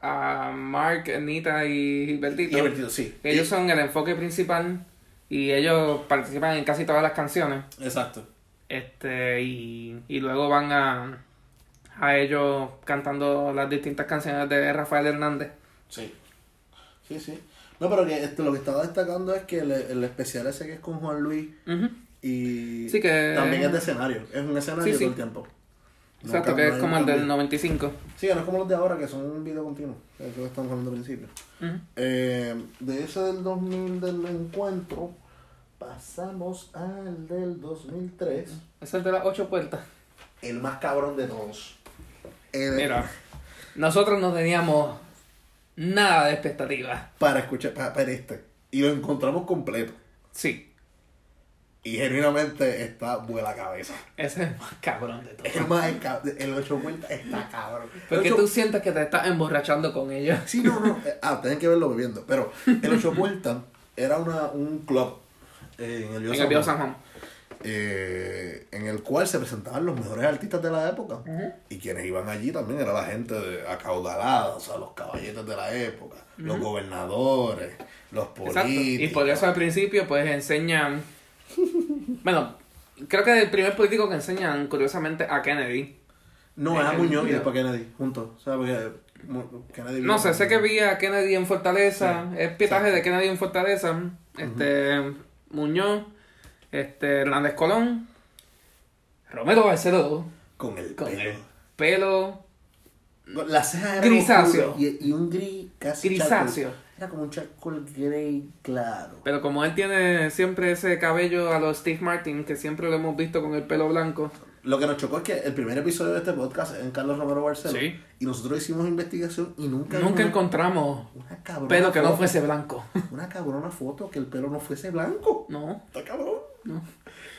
S2: a Mark, Anita y Gilbertito.
S3: Y sí.
S2: Ellos
S3: Y-
S2: son el enfoque principal y ellos participan en casi todas las canciones.
S3: Exacto.
S2: Este, y, y luego van a, a ellos cantando las distintas canciones de Rafael Hernández.
S3: Sí. Sí, sí. No, pero que esto, lo que estaba destacando es que el, el especial ese que es con Juan Luis y
S2: Sí, que-
S3: también es de escenario. Es un escenario
S2: Sí, sí.
S3: todo el tiempo. No
S2: Exacto, que es como el del
S3: cambio.
S2: 95.
S3: Sí, no es como los de ahora que son un video continuo. que Es lo que estamos hablando al principio. Eh, de ese del 2000 del encuentro, pasamos al del 2003.
S2: Es el de las ocho puertas.
S3: El más cabrón de todos. El-
S2: Mira, nosotros no teníamos nada de expectativas.
S3: Para escuchar, para, para este. Y lo encontramos completo.
S2: Sí,
S3: Y genuinamente está buena cabeza.
S2: ese es el más cabrón de
S3: El
S2: todos.
S3: más el 8 vueltas está cabrón.
S2: Porque
S3: El ocho-
S2: tú sientes que te estás emborrachando con ellos.
S3: Sí, no, no. *laughs* Ah, tienen que verlo bebiendo. Pero el 8 vueltas era una, un club Eh, en el Viejo
S2: el
S3: San Juan. Eh, en el cual se presentaban los mejores artistas de la época. Y quienes iban allí también era la gente acaudalada, o sea, los caballetes de la época, los gobernadores, los políticos.
S2: Exacto. Y por eso al principio pues enseñan... Bueno, creo que el primer político que enseñan curiosamente a Kennedy.
S3: No, es a Muñoz y después Kennedy, juntos. O sea, porque Kennedy
S2: No sé, sé que vi a Kennedy en Fortaleza,
S3: Sí.
S2: es pietaje de Kennedy en Fortaleza, este Muñoz, este Hernández Colón, Romero Barceló,
S3: Con el
S2: con
S3: pelo.
S2: el Grisáceo.
S3: Y, y un gris casi
S2: grisáceo.
S3: charcoal. Era como un charcoal grey claro.
S2: Pero como él tiene siempre ese cabello a los Steve Martin, que siempre lo hemos visto con el pelo blanco,
S3: Lo que nos chocó es que el primer episodio de este podcast es en Carlos Romero Barceló.
S2: Sí.
S3: Y nosotros hicimos investigación y nunca
S2: nunca encontramos
S3: una cabrona
S2: pelo que no fuese blanco.
S3: Una cabrona foto que el pelo no fuese blanco.
S2: No.
S3: Está cabrón.
S2: No.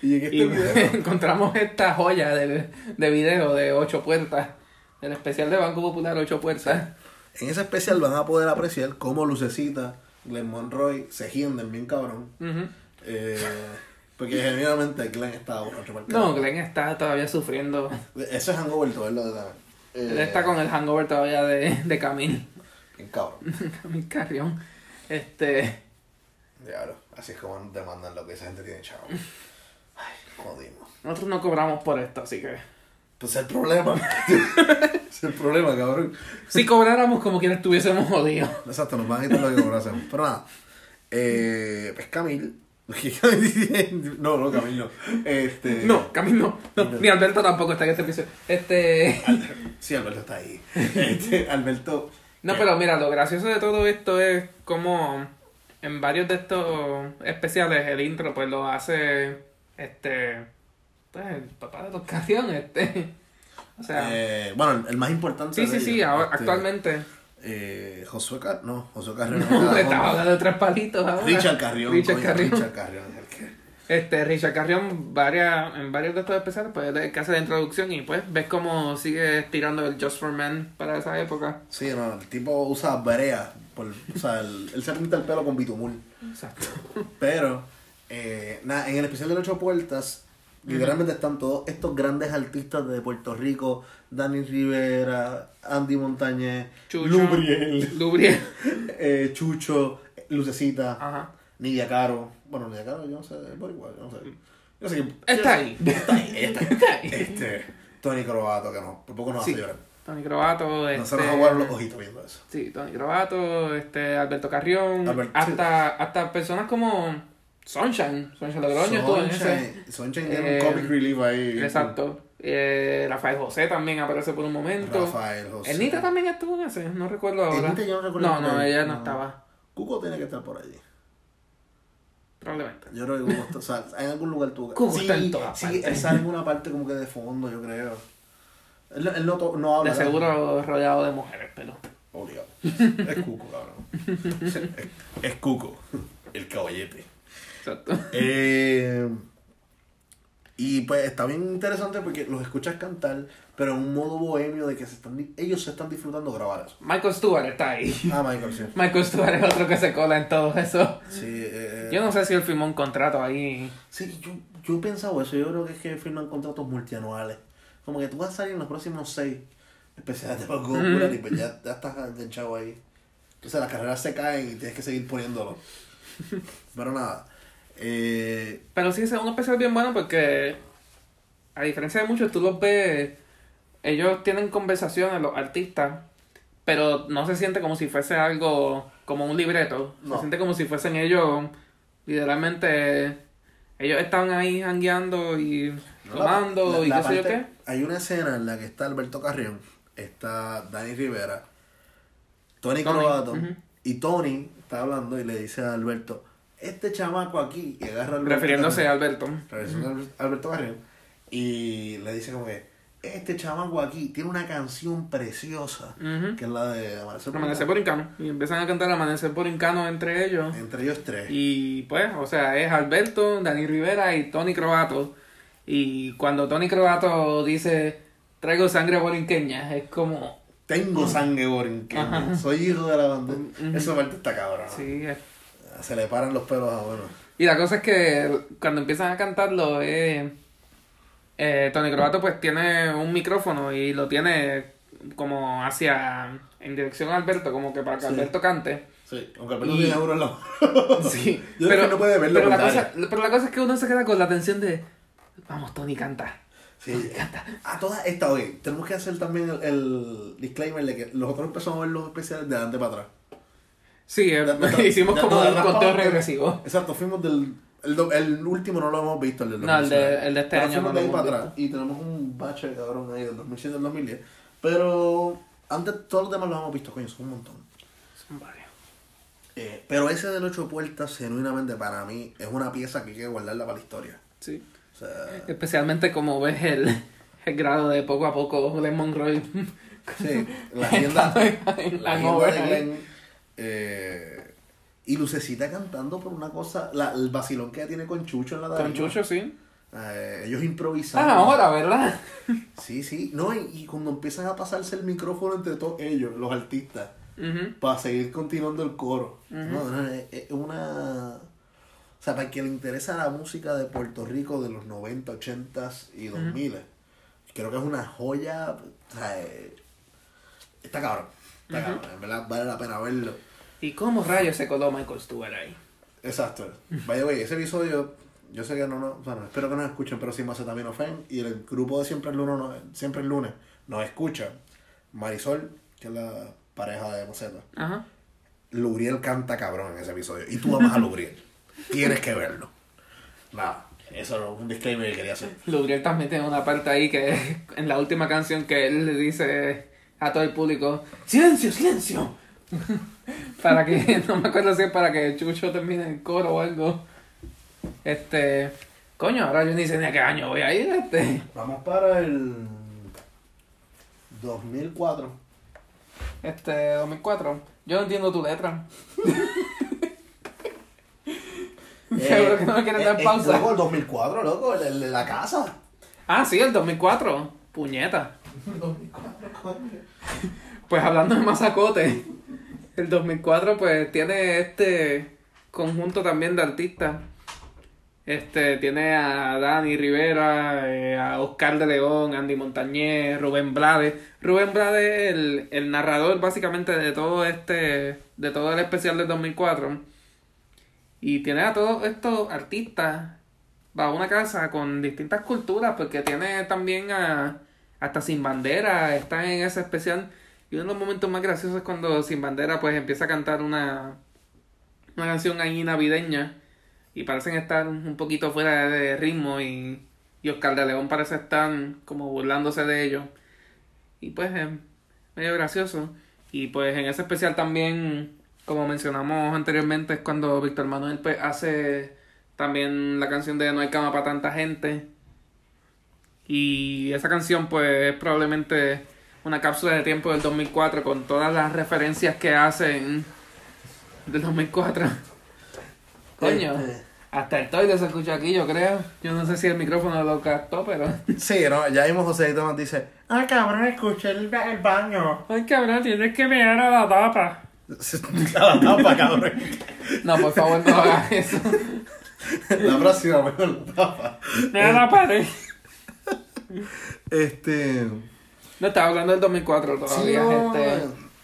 S3: Y en este
S2: Y
S3: video. *laughs*
S2: encontramos esta joya de, de video de ocho puertas, del especial de Banco Popular ocho puertas.
S3: En ese especial van a poder apreciar cómo Lucecita, Glenn Monroy se hienden bien cabrón. Eh, porque genuinamente Glenn estaba borracho el
S2: No. Glenn está todavía sufriendo.
S3: Eso es hangover todo, es lo de también. Eh,
S2: Él está con el hangover todavía de, de Camille.
S3: Bien cabrón. *laughs*
S2: Camille Carrión. Este.
S3: Diablo, así es como demandan lo que esa gente tiene, chavo. Ay, jodimos.
S2: Nosotros no cobramos por esto, así que.
S3: Pues es el problema. *laughs* es el problema, cabrón.
S2: Si cobráramos como quienes estuviésemos jodidos.
S3: Exacto, nos van a quitar lo que cobrásemos. Pero nada. Eh, pues Camil. *laughs* no, no, Camil no. Este,
S2: No, Camille no. no. Ni Alberto tampoco está en este episodio. Este.
S3: Sí, Alberto está ahí. *laughs* Este, Alberto.
S2: No, pero mira, lo gracioso de todo esto es como en varios de estos especiales el intro pues lo hace este pues el papá de la ocasión, este. *laughs* O sea,
S3: Eh, bueno, el, más importante.
S2: sí, sí, sí,
S3: ellos,
S2: ahora,
S3: este,
S2: actualmente.
S3: Eh, Josué Car no, Josué Carrión. *laughs*
S2: No, estaba hablando de tres palitos ahora.
S3: Richard Carrión.
S2: Richard
S3: coño,
S2: Carrión.
S3: Richard Carrión. que-
S2: Este, Richard Carrión, varias, en varios de estos especiales, pues él es el que hace la introducción y pues ves cómo sigue tirando el Just for Men para esa época.
S3: Sí, no, el tipo usa brea. Por, o sea, el- él se pinta el pelo con bitumul.
S2: Exacto.
S3: Pero, eh, nada, en el especial de las ocho puertas, literalmente están todos estos grandes artistas de Puerto Rico: Dani Rivera, Andy Montañez,
S2: Chucho.
S3: Lubriel,
S2: Lubriel. *laughs*
S3: eh, Chucho, Lucecita,
S2: Ajá.
S3: Nidia Caro. Bueno, Nidia Caro, yo no sé, por igual, yo no sé. Yo sé que.
S2: Está ahí.
S3: Está ahí, está ahí.
S2: Está ahí.
S3: Este, Tony Croato, que no, por poco nos
S2: Sí.
S3: hace llorar.
S2: Tony Croato, este...
S3: No se nos aguaron los ojitos viendo eso.
S2: Sí, Tony Croato, este, Alberto Carrión,
S3: Albert-
S2: hasta, hasta personas como Sunshine, Sunshine Logroño estuvo en ese.
S3: Sunshine, Sunshine tiene
S2: Eh,
S3: un comic relief ahí.
S2: Exacto. Eh, Rafael José también aparece por un momento.
S3: Rafael José.
S2: Ernita también estuvo en ese, no recuerdo ahora.
S3: Ernita yo no recuerdo
S2: No, no, ella no,
S3: No.
S2: estaba,
S3: Cuco tiene que estar por allí.
S2: probablemente.
S3: Yo creo que Cuco está, o sea, en algún lugar tuvo
S2: Cuco
S3: sí,
S2: está en todas
S3: Sí,
S2: partes.
S3: él sale en una parte como que de fondo, yo creo. Él, él no, to- no habla.
S2: De seguro rodeado de mujeres, pero.
S3: Obligado. Es Cuco, cabrón. es, es Cuco, el caballete.
S2: Exacto.
S3: Eh, y pues está bien interesante porque los escuchas cantar, pero en un modo bohemio de que se están, ellos se están disfrutando grabar eso.
S2: Michael Stewart está ahí.
S3: Ah, Michael, sí.
S2: Michael Stewart es otro que se cola en todo eso.
S3: Sí, eh,
S2: Yo no sé si él firmó un contrato ahí.
S3: sí yo, yo he pensado eso. Yo creo que es que firman contratos multianuales. Como que tú vas a salir en los próximos seis especiales de Popular y pues ya, ya estás enganchado ahí. Entonces las carreras se caen y tienes que seguir poniéndolo. *laughs* Pero nada. Eh,
S2: Pero sí, es un especial bien bueno porque, a diferencia de muchos, tú los ves, ellos tienen conversaciones, los artistas, pero no se siente como si fuese algo, como un libreto.
S3: No.
S2: Se siente como si fuesen ellos, literalmente, ellos estaban ahí jangueando y
S3: No, la-
S2: tomando
S3: la-
S2: y
S3: la
S2: qué sé yo qué.
S3: Hay una escena en la que está Alberto Carrión, está Dani Rivera, Tony
S2: Tony,
S3: Croato, y Tony está hablando y le dice a Alberto, este chamaco aquí, y agarra a Alberto
S2: Refiriéndose a Alberto.
S3: refiriéndose a Albert- Alberto Carrión, y le dice como que, este chamaco aquí tiene una canción preciosa, que es la de Amanecer
S2: Amanecer por Incano. Y empiezan a cantar Amanecer por Incano entre ellos.
S3: Entre ellos tres.
S2: Y pues, o sea, es Alberto, Dani Rivera y Tony Croato. Y cuando Tony Croato dice, traigo sangre borinqueña, es como,
S3: Tengo sangre borinqueña,
S2: Ajá.
S3: soy hijo de la bandera.
S2: Ujú.
S3: Esa parte está cabrón.
S2: sí, es-
S3: Se le paran los pelos a uno.
S2: Y la cosa es que cuando empiezan a cantarlo, eh, eh, Tony Croato pues tiene un micrófono y lo tiene como hacia, en dirección a Alberto, como que para que
S3: Sí.
S2: Alberto cante.
S3: Sí, aunque Alberto
S2: Y-
S3: tiene euro en la.
S2: Sí,
S3: Yo que no puede verlo
S2: pero, la cosa, pero la cosa es que uno se queda con la tensión de, vamos Tony, canta.
S3: Sí. A todas estas, oye, tenemos que hacer también el, el disclaimer de que nosotros empezamos a ver los especiales de adelante para atrás.
S2: Sí,
S3: De- de- *laughs*
S2: hicimos
S3: de-
S2: como
S3: de-
S2: un
S3: de-
S2: conteo
S3: de-
S2: regresivo.
S3: Exacto, fuimos del. El, último no lo hemos visto, el del
S2: No, el de-
S3: 2019.
S2: el de este
S3: Pero
S2: año
S3: fuimos
S2: no
S3: de
S2: lo
S3: ahí
S2: hemos
S3: para atrás. Y tenemos un bache cabrón ahí del 2007 al 2010. Pero antes todos los demás los hemos visto, coño, son un montón.
S2: Son varios.
S3: Eh, pero ese del ocho puertas, genuinamente para mí, es una pieza que hay que guardarla para la historia.
S2: Sí.
S3: O sea,
S2: Especialmente como ves el, el grado de poco a poco de Monroy.
S3: sí, *laughs* la agenda,
S2: en
S3: la de Glenn. eh, y Lucecita cantando por una cosa, la, el vacilón que ella tiene con Chucho en la
S2: Con
S3: tarima.
S2: Chucho, sí.
S3: Eh, ellos improvisando.
S2: Ah, ahora, ¿verdad?
S3: Sí, sí. No, y, y cuando empiezan a pasarse el micrófono entre todos ellos, los artistas, para seguir continuando el coro. No, es una... O sea, para que le interesa la música de Puerto Rico de los 90, 80 y 2000, creo que es una joya. O sea, eh, está cabrón. Está cabrón. En verdad vale la pena verlo.
S2: ¿Y cómo rayos se coló Michael Stewart ahí?
S3: Exacto. Vaya, güey, ese episodio, yo sé que no, no, bueno, espero que nos escuchen, pero sin Macetaminofén y el grupo de Siempre el Lunes, no- siempre el lunes nos escucha. Marisol, que es la pareja de Maceta.
S2: Ajá.
S3: Luriel canta cabrón en ese episodio. Y tú amas a Luriel. *laughs* Tienes que verlo. Nada, eso era un disclaimer que quería hacer.
S2: Lubriel también tiene una parte ahí que en la última canción que él le dice a todo el público, silencio, silencio. *laughs* para que, *laughs* no me acuerdo si es para que Chucho termine el coro o algo. Este, coño, ahora yo ni sé ni a qué año voy a ir, este.
S3: Vamos para el 2004.
S2: Este, 2004. Yo no entiendo tu letra. *laughs* *laughs* Seguro que no me quieren dar pausa.
S3: Eh, Luego el 2004, loco, el, de la casa.
S2: Ah, sí, el 2004. Puñeta. Pues hablando de Mazacote, el 2004 pues tiene este conjunto también de artistas. Este, tiene a Dani Rivera, eh, a Oscar de León, Andy Montañez, Rubén Blades. Rubén Blades es el, el narrador básicamente de todo este, de todo el especial del 2004. Y tiene a todos estos artistas va a una casa con distintas culturas, porque tiene también a hasta Sin Bandera, está en ese especial. Y uno de los momentos más graciosos es cuando Sin Bandera pues empieza a cantar una, una canción ahí navideña y parecen estar un poquito fuera de ritmo y, y Oscar de León parece estar como burlándose de ellos. Y pues es medio gracioso. Y pues en ese especial también, como mencionamos anteriormente, es cuando Víctor Manuel pues, hace también la canción de No hay cama para tanta gente. Y esa canción pues es probablemente una cápsula de tiempo del 2004 con todas las referencias que hacen del 2004. *laughs* Coño,
S3: Este,
S2: hasta el toile se escucha aquí, yo creo. Yo no sé si el micrófono lo captó, pero... *laughs*
S3: Sí, no, ya mismo José nos dice, ah, cabrón, escuché el, el baño.
S2: Ay, cabrón, tienes que mirar a la tapa.
S3: A *laughs* la tapa, cabrón.
S2: No, por favor, no hagas eso.
S3: La próxima, mejor la tapa.
S2: Mira la pared.
S3: Este...
S2: No, estaba hablando del 2004 todavía,
S3: Sí, no,
S2: gente.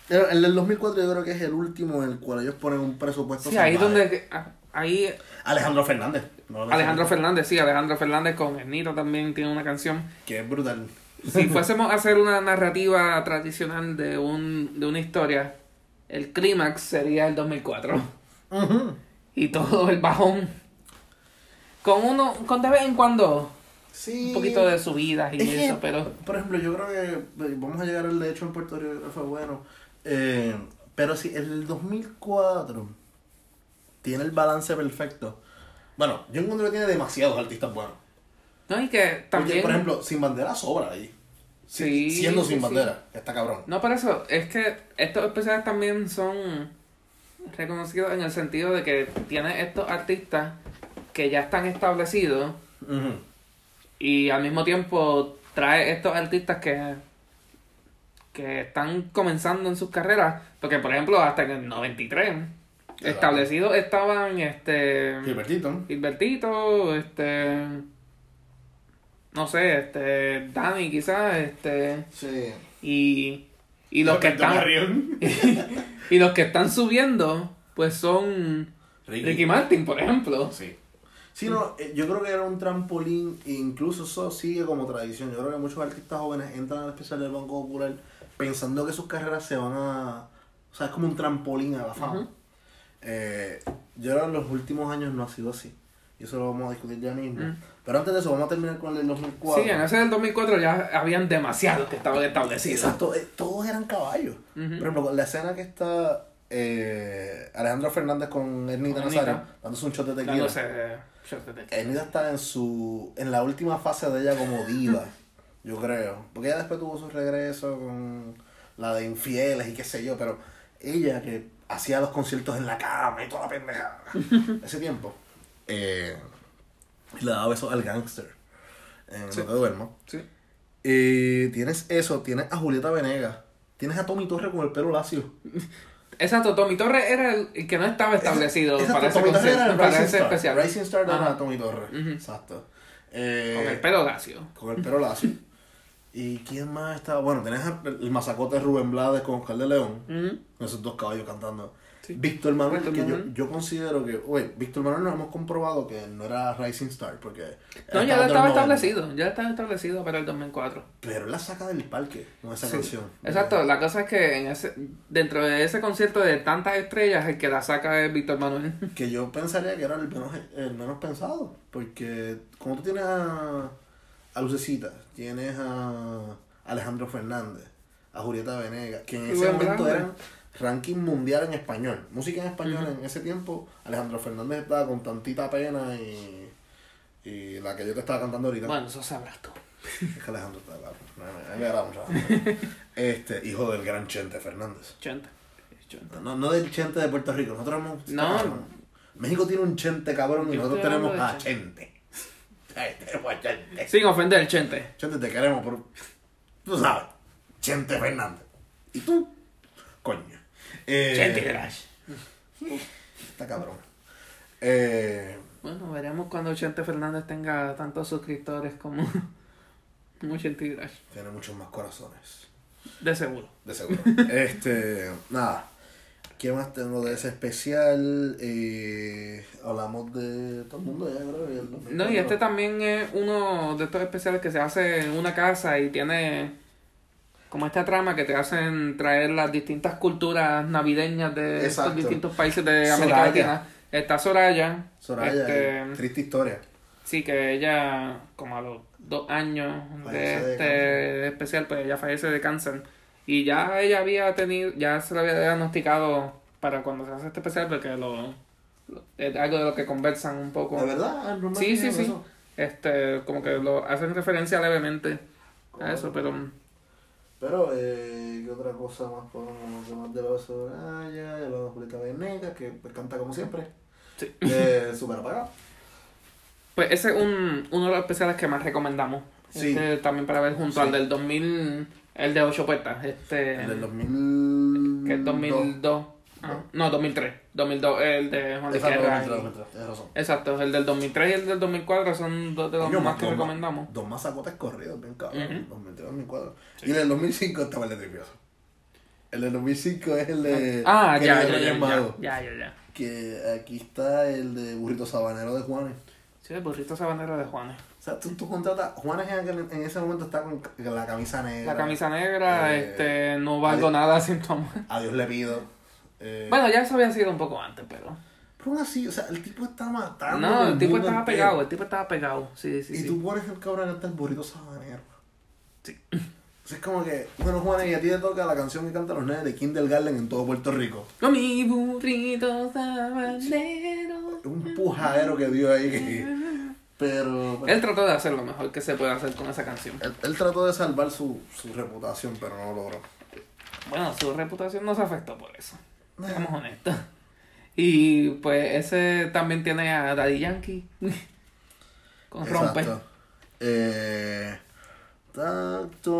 S3: el, el del 2004 yo creo que es el último en el cual ellos ponen un presupuesto
S2: Sí, ahí donde... ah, Ahí
S3: Alejandro Fernández. no
S2: Alejandro Fernández, sí, Alejandro Fernández con el también tiene una canción.
S3: Que es brutal.
S2: Si fuésemos a hacer una narrativa tradicional de, un, de una historia, el clímax sería el 2004.
S3: Ujú.
S2: Y todo el bajón. Con uno, con de vez en cuando,
S3: Sí.
S2: un poquito de subidas y
S3: Es que,
S2: eso, pero...
S3: Por ejemplo, yo creo que eh, vamos a llegar al de hecho en Puerto Rico, fue bueno. Eh, pero si el 2004 tiene el balance perfecto. Bueno, yo encuentro que tiene demasiados artistas buenos.
S2: No, y que
S3: Porque,
S2: también...
S3: por ejemplo, Sin Bandera sobra ahí.
S2: Sí,
S3: Siendo Sin
S2: sí.
S3: Bandera, está cabrón.
S2: No, por eso, es que estos especiales también son reconocidos en el sentido de que tiene estos artistas que ya están establecidos y al mismo tiempo trae estos artistas que que están comenzando en sus carreras porque por ejemplo hasta en el 93 Establecidos estaban este
S1: Gilbertito.
S2: Gilbertito, este no sé, este Dani quizás, este
S3: Sí.
S2: y y los que están *laughs* y los que están subiendo pues son
S1: Ricky.
S2: Ricky Martin, por ejemplo.
S1: Sí.
S3: Sí, no, eh, yo creo que era un trampolín, e incluso eso sigue como tradición. Yo creo que muchos artistas jóvenes entran al especial del Banco Popular pensando que sus carreras se van a. O sea, es como un trampolín a la fama. Eh, yo creo que en los últimos años no ha sido así. Y eso lo vamos a discutir ya mismo.
S2: Mm.
S3: Pero antes de eso, vamos a terminar con el 2004.
S2: Sí, en ese del 2004 ya habían demasiados que estaban establecidos.
S3: Exacto, eh, todos eran caballos. Por ejemplo, la escena que está eh, Alejandro Fernández con Ernita. Nazario dándose un shot de tequila.
S2: Dándose, eh, shots de tequila.
S3: Ernita está en su en la última fase de ella como diva, *laughs* yo creo. Porque ella después tuvo su regreso con la de infieles y qué sé yo, pero ella que hacía los conciertos en la cama y toda la pendejada. *laughs* Ese tiempo. Eh, le daba besos al gangster. En
S2: Sí.
S3: No te duermo.
S2: Sí.
S3: Eh, tienes eso, tienes a Julieta Venegas. Tienes a Tommy Torre con el pelo lacio. *laughs*
S2: Exacto, Tommy Torres era el el que no estaba establecido
S3: Exacto,
S2: para ese,
S3: Tommy era el
S2: para
S3: Rising
S2: ese
S3: Star.
S2: especial.
S3: Rising Star era
S2: Ajá.
S3: Tommy Torre.
S2: Ujú.
S3: Exacto. Eh,
S2: Con el pelo lacio.
S3: con el pelo lacio. ¿Y quién más estaba? Bueno, tenés el mazacote de Rubén Blades con Oscar de León. Con esos dos caballos cantando.
S2: Sí.
S3: Víctor Manuel,
S2: Víctor
S3: que yo,
S2: Manuel.
S3: yo considero que, oye, Víctor Manuel nos hemos comprobado que no era Rising Star, porque...
S2: No, ya estaba
S3: 90,
S2: establecido, ya estaba establecido para el 2004.
S3: Pero la saca del parque con esa
S2: Sí.
S3: canción.
S2: Exacto, la cosa es que en ese, dentro de ese concierto de tantas estrellas, el que la saca es Víctor Manuel. *laughs*
S3: Que yo pensaría que era el menos, el menos pensado. Porque como tú tienes a, a Lucecita, tienes a Alejandro Fernández, a Julieta Venegas, que en ese momento eran ranking mundial en español. Música en español en ese tiempo, Alejandro Fernández estaba con tantita pena y, y la que yo te estaba cantando ahorita.
S2: Bueno, eso sabrás tú.
S3: Es que Alejandro está claro. A mí me agrada mucho. *laughs* Este, hijo del gran Chente Fernández.
S2: Chenta.
S3: No, no del Chente de Puerto Rico. Nosotros hemos.
S2: No.
S3: México tiene un Chente cabrón y
S2: Yo
S3: nosotros tenemos a Chente. Ay, *laughs* tenemos a Chente.
S2: Sin ofender, Chente.
S3: Chente, te queremos por. Tú sabes. Chente Fernández. ¿Y tú? Coño. Eh,
S2: Crash.
S3: Está cabrón. Eh,
S2: Bueno, veremos cuando Chente Fernández tenga tantos suscriptores como, *laughs* Chente Crash.
S3: tiene muchos más corazones.
S2: De seguro.
S3: De seguro. *laughs* este. Nada. ¿Qué más tengo de ese especial? Eh, hablamos de todo el mundo ya, creo. y el 2004.
S2: No, y este también es uno de estos especiales que se hace en una casa y tiene como esta trama que te hacen traer las distintas culturas navideñas de
S3: Exacto.
S2: estos distintos países de América. Latina. Está Soraya.
S3: Soraya,
S2: este,
S3: triste historia.
S2: Sí, que ella, como a los dos años
S3: Fallece
S2: de
S3: de
S2: este especial, pues ella fallece de cáncer. Y ya ella había tenido, ya se lo había diagnosticado para cuando se hace este especial, porque lo, lo- es algo de lo que conversan un poco.
S3: ¿De verdad? Me
S2: Sí, sí, sí.
S3: eso.
S2: Este, como que lo hacen referencia levemente a eso, pero
S3: Pero, eh, ¿qué otra cosa más podemos llamar de la de Soraya? Ya lo de Julieta Venegas, que pues, canta como siempre.
S2: Sí.
S3: Eh, Súper apagado.
S2: pues ese es un, uno de los especiales que más recomendamos.
S3: Sí.
S2: Este, también para ver junto
S3: Sí.
S2: al del 2000, el de 8 puertas, este,
S3: El del 2000.
S2: que es 2002. Ah, no, 2003. 2002, el de Juan Luis
S3: Exacto,
S2: Guerra
S3: 2003,
S2: y-
S3: 2003, tienes razón.
S2: Exacto, el del 2003 y el del 2004 son dos de los
S3: Coño,
S2: más que
S3: dos
S2: recomendamos.
S3: Dos mazacotes corridos, bien cabrón.
S2: Ujú.
S3: 2003, 2004. Y el 2005 estaba el de Tripioso. El del 2005 es el de.
S2: Ah, ya,
S3: Querido
S2: ya,
S3: Reyes
S2: ya,
S3: Magos.
S2: ya, ya, ya.
S3: Que aquí está el de Burrito Sabanero de Juanes.
S2: Sí, el burrito sabanero de Juanes.
S3: O sea, tú, tú contratas. Juanes en, aquel- en ese momento está con con la camisa negra.
S2: La camisa negra,
S3: Eh,
S2: este, no valgo
S3: adiós.
S2: nada sin tu amor.
S3: A Dios le pido. Eh,
S2: Bueno, ya eso había sido un poco antes, pero...
S3: pero aún así, o sea, el tipo está matando.
S2: No, el tipo estaba
S3: entero.
S2: pegado, el tipo estaba pegado. Sí, sí,
S3: Y
S2: sí.
S3: tú pones el cabrón a cantar el burrito sabanero.
S2: Sí.
S3: O sea, es como que, bueno, Juanes, y a ti te toca la canción que cantan los nenes de Kindergarten en todo Puerto Rico.
S2: Con mi burrito sabanero.
S3: Un pujadero que dio ahí. que- Pero.
S2: Él trató de hacer lo mejor que se puede hacer con esa canción.
S3: Él, él trató de salvar su, su reputación, pero no lo logró.
S2: Bueno, su reputación no se afectó por eso. Seamos honestos. Y pues ese también tiene a Daddy Yankee. *laughs* Con Rompe.
S3: Eh,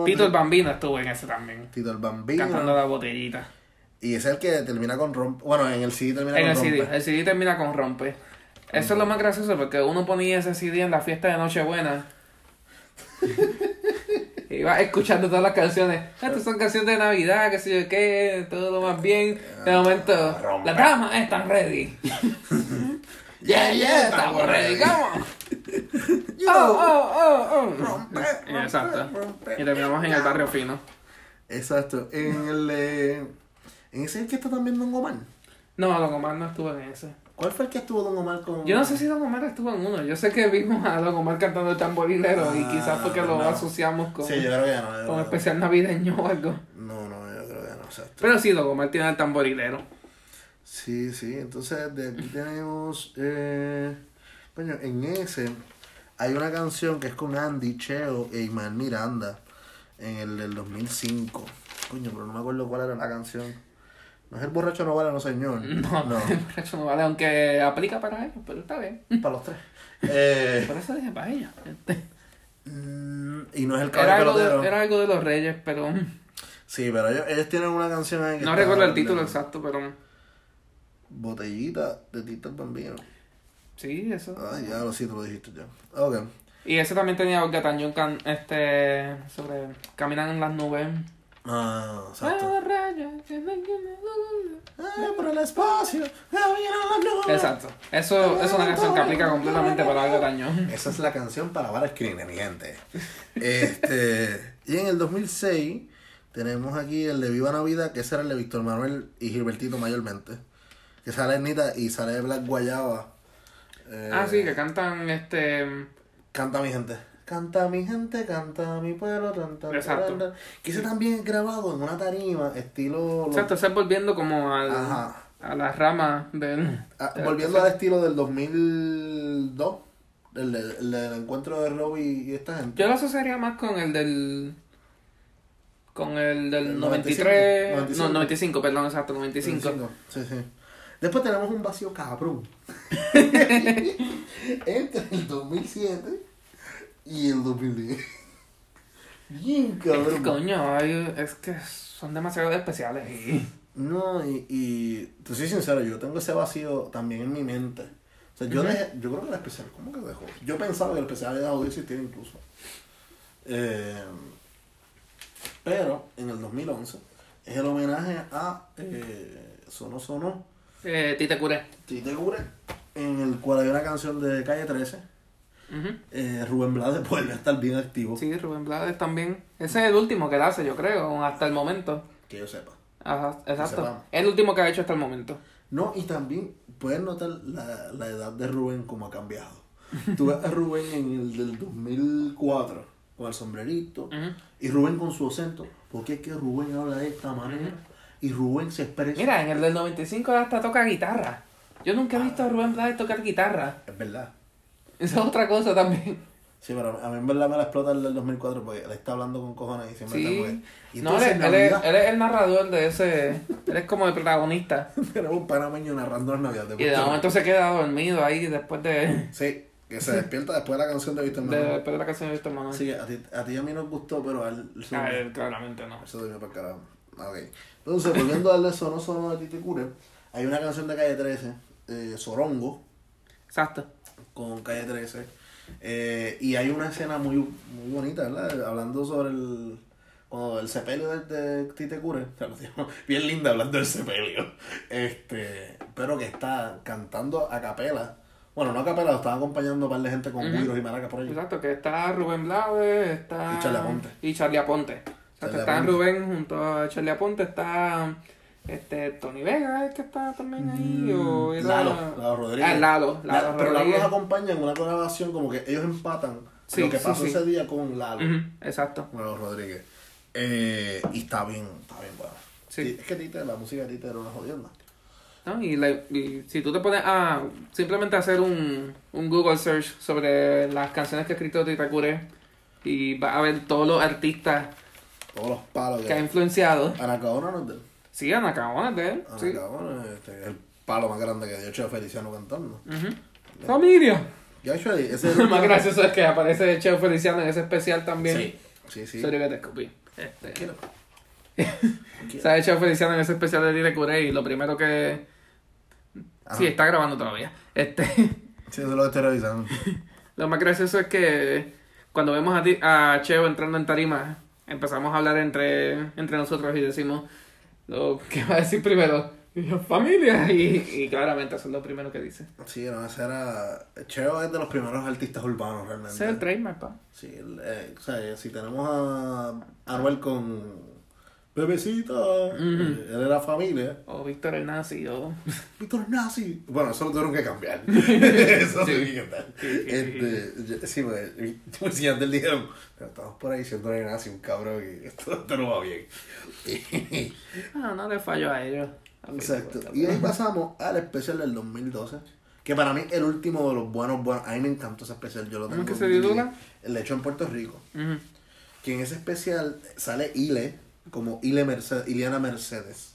S2: Pito el Bambino estuvo en ese también.
S3: Tito el Bambino.
S2: Cantando la botellita.
S3: Y es el que termina con rompe. Bueno, en el CD termina
S2: En
S3: con
S2: el CD.
S3: rompe.
S2: El CD termina con rompe. Eso es lo más gracioso porque uno ponía ese CD en la fiesta de Nochebuena. *laughs* Iba escuchando todas las canciones. Estas son canciones de Navidad, qué sé yo qué, todo lo más bien. De momento,
S3: Rompe.
S2: las damas están ready. *laughs* yeah, yeah, estamos ready, ¿cómo? Oh, oh, oh, oh.
S3: Rompe,
S2: Y Exacto. Y terminamos en el barrio fino.
S3: Exacto. En el. eh, en ese es que está también Don Omar.
S2: No, Don Omar no estuvo en ese.
S3: ¿Cuál fue el que estuvo Don Omar con.?
S2: Yo no sé si Don Omar estuvo en uno. Yo sé que vimos a Don Omar cantando el tamborilero y
S3: Ah,
S2: quizás porque lo
S3: no.
S2: asociamos con,
S3: Sí, yo creo que no.
S2: con
S3: creo que-
S2: especial navideño o algo.
S3: No, no, yo creo que no. Exacto.
S2: Pero sí, Don Omar tiene el tamborilero.
S3: Sí, sí, entonces de aquí tenemos, eh, coño, en ese hay una canción que es con Andy, Cheo e Iman Miranda en el del 2005. Coño, pero no me acuerdo cuál era la canción. No es el borracho no vale, no señor. *laughs*
S2: No,
S3: no,
S2: eso no vale, aunque aplica para ellos, pero está bien.
S3: para los tres. Eh,
S2: Por eso dije para ellos. Este,
S3: mm, y no es el
S2: Era
S3: caballo
S2: algo,
S3: pelotero.
S2: de, era algo de los reyes, pero
S3: Sí, pero ellos, ellos tienen una canción ahí que
S2: no recuerdo el título exacto, pero
S3: Botellita de Tito el Bambino.
S2: sí, eso.
S3: Ay, ya lo sí, tú lo dijiste ya. Ok.
S2: Y ese también tenía Olga Tañón este, sobre Caminan en las nubes.
S3: Ah, exacto.
S2: Ah,
S3: por el espacio.
S2: Exacto. Eso es una canción que aplica completamente para Olga Tañón.
S3: Esa es la canción para Bar Screen, mi gente. Este, y en el 2006 tenemos aquí el de Viva Navidad, que ese era el de Víctor Manuel y Gilbertito mayormente. Que sale Ernita y sale Black Guayaba. Eh,
S2: Ah, sí, que cantan este.
S3: Canta mi gente. Canta mi gente, canta mi pueblo. Tan, tan,
S2: Exacto.
S3: tan. Que ese también es grabado en una tarima, estilo.
S2: Exacto, estás volviendo como al,
S3: Ajá.
S2: a la rama del.
S3: Ah,
S2: del-
S3: volviendo al estilo del 2002, el, el del encuentro de Robbie y esta gente.
S2: Yo lo asociaría más con el del. Con el del
S3: El
S2: 93.
S3: 95.
S2: No, 95, perdón, exacto, 95.
S3: 25. Sí, sí. Después tenemos un vacío cabrón. *laughs* *laughs* Entre el 2007 y el 2010. Bien cabrón.
S2: Coño, hay- es que son demasiado especiales. Y...
S3: No, y, y te soy sincero, yo tengo ese vacío también en mi mente. O sea, yo, dejé- yo creo que el especial, ¿cómo que dejó? Yo pensaba que el especial había dejado de existir incluso. Eh, pero en el 2011 es el homenaje a eh, Sono Sono
S2: Eh, Tite Curé.
S3: Tite Cure, en el cual hay una canción de Calle 13. Eh, Rubén Blades vuelve a estar bien activo,
S2: Sí, Rubén Blades también. Ese es el último que él hace, yo creo, hasta el momento.
S3: que yo sepa.
S2: Ajá, exacto. Es el último que ha hecho hasta el momento.
S3: No, y también puedes notar la, la edad de Rubén como ha cambiado. Tú ves a Rubén en el del 2004 con el sombrerito y Rubén con su acento, porque es que Rubén habla de esta manera y Rubén se expresa.
S2: Mira, en el del 95 hasta toca guitarra. Yo nunca he visto a Rubén Blades tocar guitarra.
S3: Es verdad.
S2: Esa es otra cosa también.
S3: Sí, pero a mí en verdad me la explota el del 2004 porque él está hablando con cojones y siempre está
S2: Sí.
S3: muy... Y
S2: No, él, él es,
S3: Navidad
S2: él es el narrador de ese. Él es como el protagonista. *laughs*
S3: tenemos un panameño narrando las Navidades.
S2: Y de momento se queda dormido ahí después de,
S3: Sí, que se despierta después de la canción de Víctor
S2: de,
S3: Manuel.
S2: después de la canción de Víctor Manuel.
S3: Que a ti, a ti y a mí nos gustó, pero a él...
S2: A él claramente no.
S3: Eso durmió para carajo. Ok. Entonces, volviendo al de Sono Sono de Titi Cure, hay una canción de Calle 13, eh, Sorongo,
S2: Exacto.
S3: Con Calle 13. eh, y hay una escena muy, muy bonita, ¿verdad? Hablando sobre el. Cuando el sepelio de, de Tite Cure, *laughs* bien linda hablando del sepelio, este, pero que está cantando a capela. Bueno, no a capela, lo estaba acompañando un par de gente con
S2: Ujú.
S3: guiros y maracas por ahí.
S2: Exacto, que está Rubén Blades, está.
S3: Y Charlie Aponte.
S2: Y Charlie Aponte.
S3: Charlie
S2: está. Rubén junto a Charlie Aponte, está. Este, Tony Vega es que está también ahí, o era...
S3: Mm, Lalo, Lalo Rodríguez.
S2: Ah, Lalo,
S3: La-
S2: Lalo
S3: pero Lalo los acompaña en una grabación como que ellos empatan
S2: Sí,
S3: lo que
S2: sí,
S3: pasó
S2: sí.
S3: ese día con Lalo,
S2: Ujú, exacto.
S3: con Lalo Rodríguez. Eh, y está bien, está bien bueno.
S2: Sí.
S3: Es que Tite, la música de Tite era una jodienda.
S2: ¿no? Y, la- y si tú te pones a simplemente hacer un, un Google search sobre las canciones que ha escrito Tita Curé y vas a ver todos los artistas
S3: Todos los palos
S2: que ha influenciado.
S3: Anacaona no es de él.
S2: Sí, Ana Cabona de él. Sí.
S3: Anacaona este, es el palo más grande que dio Cheo Feliciano cantando.
S2: Familia.
S3: Y actually, ese es *laughs*
S2: Lo
S3: el
S2: más gracioso es que aparece Cheo Feliciano en ese especial también.
S3: Sí, sí, sí.
S2: Sorry que te escupí. Este,
S3: Tranquilo.
S2: Se ha hecho Feliciano en ese especial de Dire Curé y lo primero que... Sí, está grabando todavía. Este...
S3: Sí, eso lo estoy revisando. *laughs*
S2: Lo más gracioso es que cuando vemos a, ti, a Cheo entrando en tarima, empezamos a hablar entre, entre nosotros y decimos lo *laughs* que va a decir primero. Familia. *laughs* Y, y claramente eso es lo primero que dice.
S3: Sí, no, ese era... Cheo es de los primeros artistas urbanos realmente.
S2: Ese es el trademark, pa.
S3: Sí, el, eh, o sea, si tenemos a Anuel con Bebecita, eh, él era familia.
S2: O Víctor el Nazi, o...
S3: Víctor Nazi. Bueno, eso lo tuvieron que cambiar. *laughs* *laughs* eso
S2: Sí.
S3: que cambiar. Este, yo- sí, pues, si antes dijeron, "Pero estamos por ahí siendo el Nazi, un cabrón, y esto, esto no va bien. *laughs*
S2: Ah, no le fallo a ellos.
S3: Exacto. Y ahí pasamos al especial del 2012. Que para mí el último de los buenos, buenos. A mí me encantó ese especial. Yo lo
S2: ¿Cómo
S3: tengo.
S2: es que se titula?
S3: El hecho en Puerto Rico. Que en ese especial sale Ile, como Ile Mercedes, Ileana Mercedes.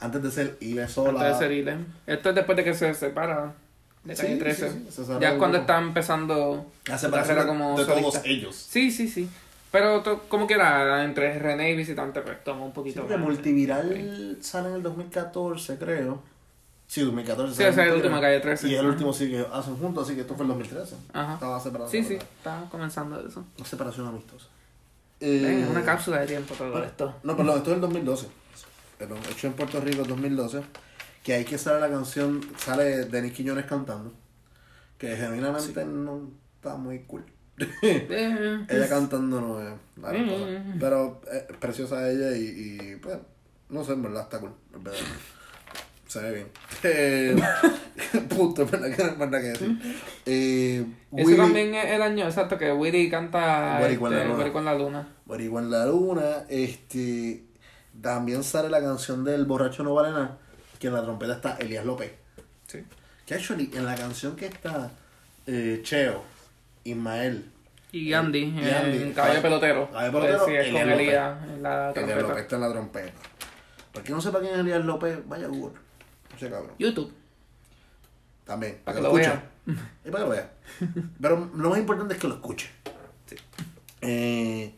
S3: Antes de ser Ile sola.
S2: Antes de ser Ile. Esto es después de que se separa de Calle
S3: sí,
S2: 13.
S3: sí, se separa
S2: ya es cuando está empezando
S3: La separación de-
S2: como
S3: de todos ellos.
S2: Sí, sí, sí. Pero to- como que era entre René y Visitante, pues toma un poquito más.
S3: Multiviral sale en el 2014, creo. Sí, 2014.
S2: Sí, ese es
S3: Multiviral.
S2: último, Calle 13.
S3: Y el último sí que hacen juntos, así que esto fue el 2013.
S2: Ajá.
S3: Estaba separado.
S2: Sí, sí, está comenzando eso.
S3: Una separación amistosa. Eh,
S2: una cápsula de tiempo todo
S3: Pero-
S2: esto.
S3: No, perdón, esto es el 2012. Perdón, hecho en Puerto Rico el 2012. Que ahí que sale la canción, sale Denis Quiñones cantando. Que genuinamente no está muy cool.
S2: Eh,
S3: ella cantando no es cosa.
S2: Mm.
S3: Pero es preciosa ella y, y, pues, no sé, en verdad está cool. En verdad. Se ve bien. Eh, punto, en verdad que nada que decir. Eh,
S2: también es el año, exacto, que Willy canta
S3: Willy con la
S2: este,
S3: luna.
S2: Willy con la luna.
S3: Boricua en la luna, este también sale la canción del borracho no vale nada, que en la trompeta está Elías López.
S2: Sí.
S3: Que actually en la canción que está eh, Cheo, Ismael,
S2: Y Andy,
S3: Y
S2: en
S3: Andy,
S2: Caballo
S3: Caballo-
S2: Pelotero.
S3: Caballo Pelotero,
S2: Pues sí, es
S3: Elías
S2: con. Elías en la
S3: Elías
S2: trompeta.
S3: López está en la trompeta. Para quien no sepa quién es Elías López, vaya Google. Ese cabrón.
S2: YouTube.
S3: También.
S2: Para
S3: que lo escuche. Y *laughs* para que lo vea. Pero lo más importante es que lo escuche. Eh,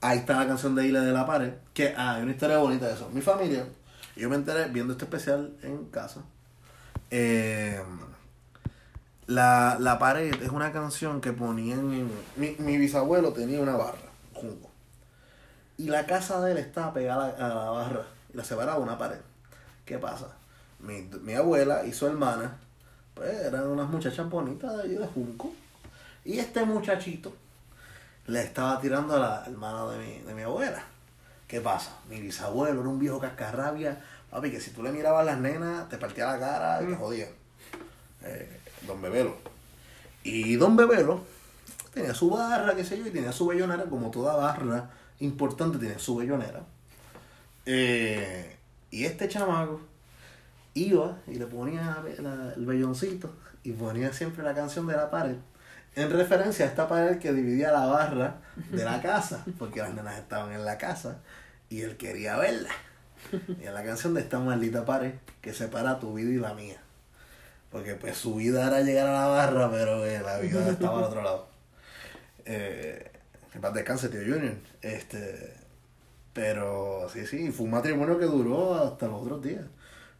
S3: ahí está la canción de Isla de la Pared. Que ah, hay una historia bonita de eso. Mi familia, yo me enteré viendo este especial en casa. Eh, la, la Pared es una canción que ponían. en- mi, mi bisabuelo tenía una barra, junco. Y la casa de él estaba pegada a la barra. Y la separaba una pared. ¿Qué pasa? Mi, mi abuela y su hermana, pues eran unas muchachas bonitas de allí de Junco. Y este muchachito le estaba tirando a la hermana de mi, de mi abuela. ¿Qué pasa? Mi bisabuelo era un viejo cascarrabia. Papi, que si tú le mirabas a las nenas, te partía la cara y te jodía. Eh, don Bebelo. Y Don Bebelo tenía su barra, qué sé yo, y tenía su bellonera, como toda barra importante tiene su bellonera. Eh, y este chamaco iba y le ponía la- el belloncito y ponía siempre la canción de la pared en referencia a esta pared que dividía la barra de la casa, porque las nenas estaban en la casa y él quería verla. Y en la canción de esta maldita pared que separa tu vida y la mía. Porque pues su vida era llegar a la barra, pero eh, la vida estaba al otro lado. Eh, que paz descanse, tío Junior. Este, pero sí, sí, fue un matrimonio que duró hasta los otros días.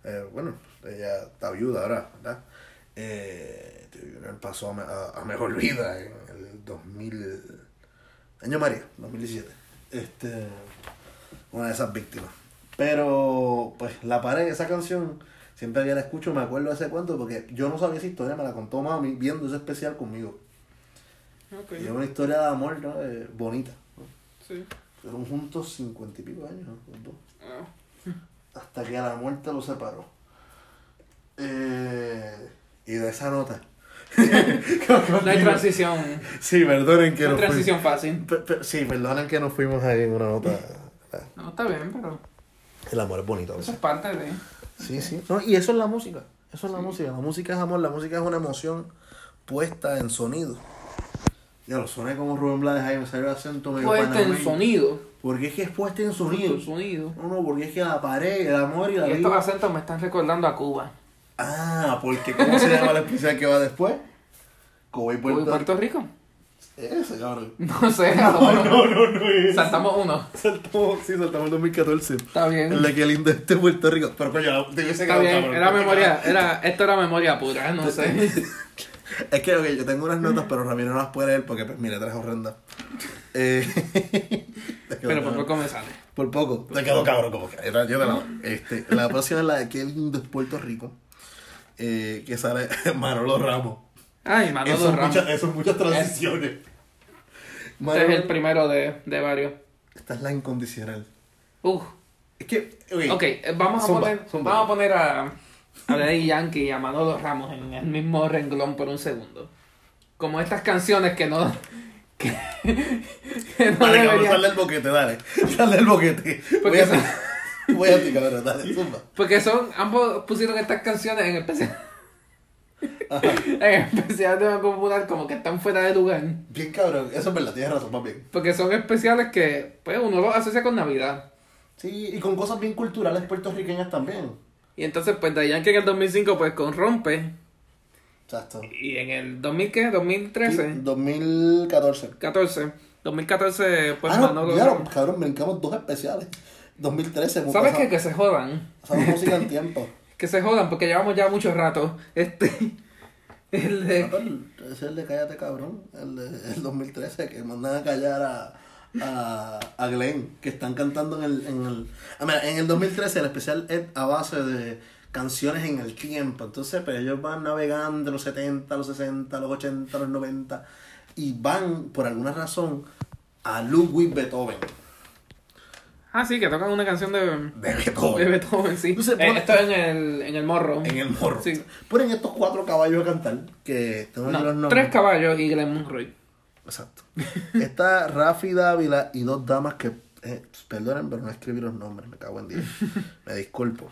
S3: Eh, bueno, ella está viuda ahora, ¿verdad? Eh, pasó a, a- a mejor *laughs* vida en el 2000. Año María, 2017. Este, una de esas víctimas. Pero, pues, la pared, esa canción, siempre que la escucho me acuerdo de ese cuento porque yo no sabía esa historia, me la contó mami viendo ese especial conmigo. Y es una historia de amor ¿no? Eh, bonita. ¿no?
S2: Sí.
S3: Fueron juntos cincuenta y pico años, ¿no? Los dos.
S2: Ah.
S3: Hasta que a la muerte los separó. Eh, y de esa nota. *laughs*
S2: No hay transición.
S3: Sí, perdonen que
S2: No hay transición fácil.
S3: Sí, perdonen que nos fuimos ahí en una nota.
S2: No, está bien, pero
S3: El amor es bonito.
S2: eso es parte de...
S3: Sí, sí. No, y eso es la música. Eso es la música. La música es amor. La música es una emoción puesta en sonido. Ya lo soné como Rubén Blades ahí, me salió el acento medio
S2: Puesta en sonido.
S3: Porque es que es puesta en sonido.
S2: En sonido.
S3: No, no, porque es que la pared, el amor y la
S2: Y estos
S3: vida.
S2: acentos me están recordando a Cuba.
S3: Ah, porque ¿cómo se llama el especial que va después? Cuba y
S2: Cuba y
S3: Puerto,
S2: Puerto Rico.
S3: Ese, cabrón. *laughs*
S2: No sé,
S3: No,
S2: mejor
S3: no, no, no es.
S2: saltamos uno.
S3: Saltamos, sí, saltamos el 2014.
S2: Está bien.
S3: En la que lindo este Puerto Rico. Pero coño, te hubiese
S2: Está
S3: quedado
S2: bien,
S3: cabrón.
S2: era memoria, era, esto era memoria pura, no sé. *laughs*
S3: Es que, ok, yo tengo unas notas, pero Ramiro no las puede leer porque, pues, mira, tres horrendas. Eh, *laughs*
S2: Pero por poco me sale.
S3: Por poco. Te quedó cabrón como que. Yo te la este, La próxima es la de Qué lindo es Puerto Rico. Eh, que sale *laughs* Manolo Ramos.
S2: Ay, Manolo
S3: Eso es
S2: Ramos.
S3: muchas, eso es muchas transiciones.
S2: Este es el primero de, de varios.
S3: Esta es la incondicional.
S2: Uf.
S3: Es que,
S2: Ok, eh, vamos a
S3: Zumba,
S2: poner,
S3: zumba.
S2: vamos a poner a, a Daddy Yankee y a Manolo Ramos en el mismo renglón por un segundo. Como estas canciones que no. que, que no
S3: Dale, cabrón, dale el boquete, dale. Dale el boquete. Voy a, *laughs* voy a ti, cabrón, dale, zumba.
S2: Porque son, ambos pusieron estas canciones en especial.
S3: Ajá.
S2: en especial de Popular como que están fuera de lugar.
S3: Bien cabrón, eso es verdad, tienes razón, más bien.
S2: Porque son especiales que pues uno los asocia con Navidad.
S3: Sí, y con cosas bien culturales puertorriqueñas también.
S2: Y entonces pues Daddy Yankee en el 2005 pues con Rompe.
S3: Exacto.
S2: Y en el 2000 ¿qué? 2013,
S3: 2014.
S2: 14. 2014 pues
S3: ah, no,
S2: Manolo
S3: claro, cabrón, brincamos dos especiales. 2013. mu-
S2: ¿Sabes
S3: o
S2: qué? Que se jodan.
S3: o sea, *laughs* música en tiempo.
S2: Que se jodan porque llevamos ya mucho rato. Este. *laughs* El de.
S3: Ese es el de Cállate Cabrón, el de el 2013, que mandan a callar a, a, a Glenn, que están cantando en el... En el, ah, mira, en el 2013 el especial es a base de canciones en el tiempo, entonces pues ellos van navegando de los 70, los 60, los 80, los 90, y van, por alguna razón, a Ludwig Beethoven.
S2: Ah, sí, que tocan una canción de.
S3: De
S2: De
S3: Beethoven.
S2: Beethoven, sí.
S3: Entonces,
S2: Eh, esto es en el, en el morro.
S3: En el morro.
S2: Sí.
S3: Ponen estos cuatro caballos a cantar, que aquí los
S2: No,
S3: nombres.
S2: tres caballos y Glenn Monroy.
S3: Exacto. *laughs* Está Rafi Dávila y dos damas que, eh, perdonen, pero no escribí los nombres, me cago en Dios. Me disculpo.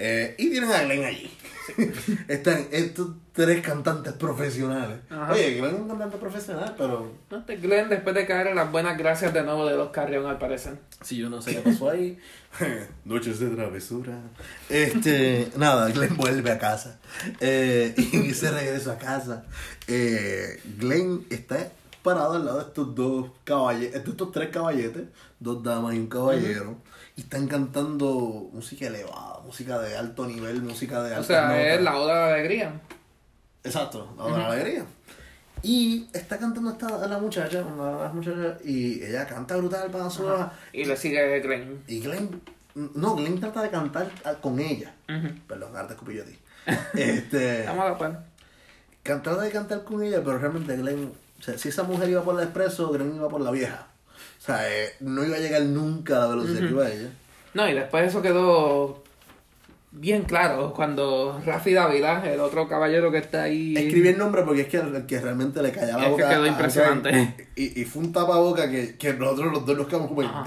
S3: Eh, y tienen a Glenn allí. *laughs* Están estos tres cantantes profesionales.
S2: Ajá.
S3: Oye, Glenn es un cantante profesional, pero
S2: No, este Glenn después de caer en las buenas gracias de nuevo de los Carrión al parecer.
S3: si yo no sé qué pasó ahí. *laughs* Noches de travesura. Este, nada, Glenn vuelve a casa. Eh, y se regresa a casa. Eh, Glenn está parado al lado de estos dos caballetes, estos tres caballetes, dos damas y un caballero. Y están cantando música elevada, música de alto nivel, música de
S2: O
S3: altas
S2: sea,
S3: notas.
S2: es la oda de la alegría.
S3: Exacto, la de la alegría. Y está cantando esta la muchacha, una de las muchachas, y ella canta brutal para su
S2: Y le sigue Glenn.
S3: y Glenn, no, Glenn trata de cantar con ella.
S2: Ujú.
S3: Perdón, ahora te escupí yo a ti. *laughs* Este,
S2: Vamos a la par.
S3: trata de cantar con ella, pero realmente Glenn, o sea, si esa mujer iba por el expreso, Glenn iba por la vieja. O sea, eh, no iba a llegar nunca a la velocidad que iba ella.
S2: No, y después eso quedó bien claro cuando Rafi Dávila, el otro caballero que está ahí.
S3: Escribí el nombre porque es que el que realmente le callaba la
S2: Es que
S3: boca.
S2: quedó
S3: a
S2: impresionante.
S3: Y, y fue un tapaboca que, que nosotros los dos nos quedamos como. ¡damn!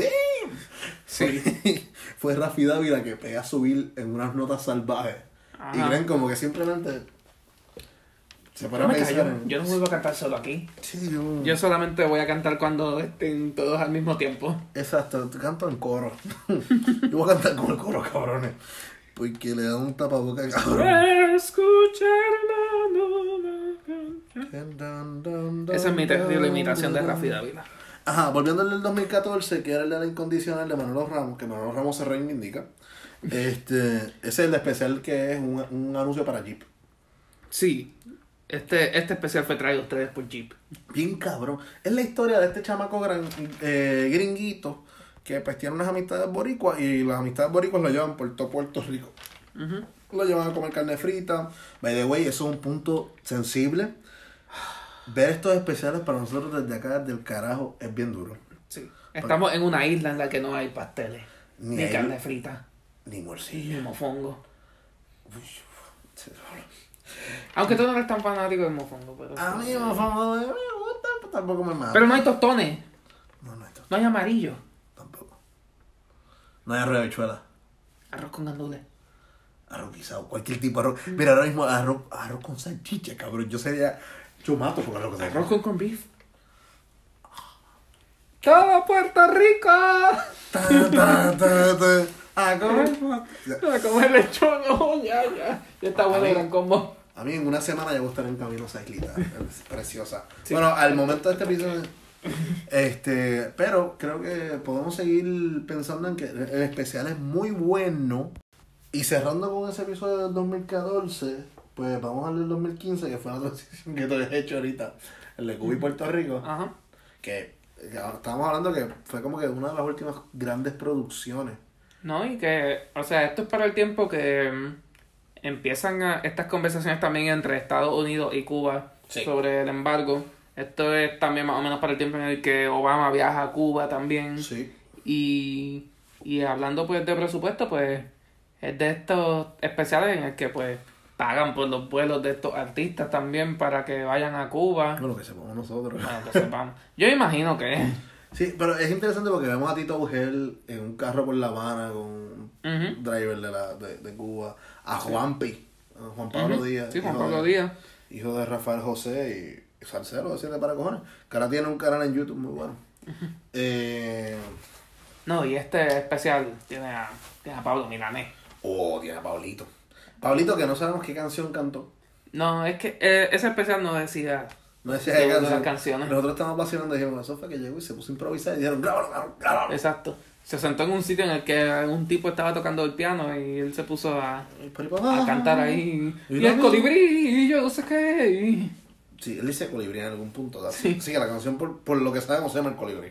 S2: Sí. *laughs*
S3: fue Rafi Dávila que pega a subir en unas notas salvajes. Y. Glenn como que simplemente se a
S2: me callo,
S3: en-
S2: yo no vuelvo a cantar solo aquí.
S3: Sí, yo...
S2: Yo solamente voy a cantar cuando estén todos al mismo tiempo.
S3: Exacto, te canto en coro. *laughs* yo voy a cantar con el coro, cabrones. Porque le da un tapaboca, cabrón.
S2: Escuchar la Esa es mi terrible imitación de Rafi Dávila.
S3: Ajá, volviendo al del 2014, que era el de la incondicional de Manolo Ramos, que Manolo Ramos se reivindica. Este, ese es el especial que es un, un anuncio para Jeep.
S2: Sí, este, este especial fue traído a ustedes por Jeep.
S3: Bien cabrón. Es la historia de este chamaco gran, eh, gringuito que pues tiene unas amistades boricuas y las amistades boricuas lo llevan por todo Puerto Rico. Lo llevan a comer carne frita. By the way, eso es un punto sensible. Ver estos especiales para nosotros desde acá, desde el carajo, es bien duro.
S2: Sí. Estamos en una isla en la que no hay pasteles,
S3: Ni
S2: ni,
S3: hay-
S2: carne frita,
S3: Ni morcilla.
S2: ni mofongo. Aunque tú no eres tan fanático del mofongo, pero...
S3: A mí famoso, me gusta, pero tampoco me mata.
S2: Pero no hay tostones,
S3: No, no, esto
S2: no hay amarillo.
S3: tampoco. No hay arroz de habichuela.
S2: Arroz con gandules.
S3: Arroz guisado, cualquier tipo de arroz. Mira, ahora mismo arroz, arroz con salchicha, cabrón. Yo sería. Yo mato por arroz con salchicha.
S2: Arroz con corned beef. ¡Todo Puerto Rico!
S3: Ta, ta, ta, ta. A comer.
S2: A comer lechón, no, ya, ya. Ya está bueno el gran combo.
S3: A mí en una semana ya voy a estar en camino a esa islita. *laughs* Es preciosa. Bueno, al momento de este episodio. Este, pero creo que podemos seguir pensando en que el especial es muy bueno. Y cerrando con ese episodio del 2014, pues vamos al del 2015, que fue la transición que tú has hecho ahorita, el de Cuba y Puerto Rico.
S2: Ajá.
S3: Que ya estábamos hablando que fue como que una de las últimas grandes producciones.
S2: No, y que, o sea, esto es para el tiempo que empiezan a- estas conversaciones también entre Estados Unidos y Cuba
S3: Sí.
S2: sobre el embargo. Esto es también más o menos para el tiempo en el que Obama viaja a Cuba también.
S3: Sí.
S2: Y, y hablando pues de presupuesto, pues es de estos especiales en el que pues pagan por los vuelos de estos artistas también para que vayan a Cuba.
S3: Bueno, que sepamos nosotros.
S2: Bueno, que sepamos. Yo imagino que...
S3: Sí, pero es interesante porque vemos a Tito Ugel en un carro por La Habana con un driver de, la, de, de Cuba. A Juanpi, a Juan Pablo. Díaz.
S2: Sí, Juan
S3: hijo
S2: Pablo
S3: de-
S2: Díaz.
S3: Hijo de Rafael José y Salcero, decirle para cojones. Que ahora tiene un canal en YouTube muy bueno. eh,
S2: No, y este especial tiene a, tiene a Pablo Milanés.
S3: oh, tiene a Pablito. Pablito, que no sabemos qué canción cantó.
S2: No, es que eh, ese especial no decía.
S3: No decía
S2: De de canciones.
S3: Nosotros estábamos vacilando y dijimos, eso fue que llegó y se puso a improvisar y dijeron, grábalo, grábalo.
S2: Exacto. Se sentó en un sitio en el que un tipo estaba tocando el piano y él se puso a,
S3: para
S2: a
S3: abajo.
S2: cantar ahí.
S3: Y
S2: Y el colibrí, y yo no sé qué. y-
S3: Sí, él dice colibrí en algún punto.
S2: Sí.
S3: Sí, que la canción, por, por lo que sabemos, se llama el colibrí.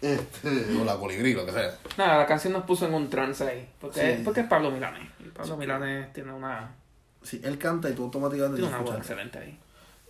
S3: Este, o la colibrí, lo que sea.
S2: Nada, la canción nos puso en un trance ahí. Porque,
S3: Sí.
S2: porque es Pablo Milanés. Y Pablo Milanés tiene una,
S3: Sí, él canta y tú automáticamente
S2: tiene una voz excelente ahí.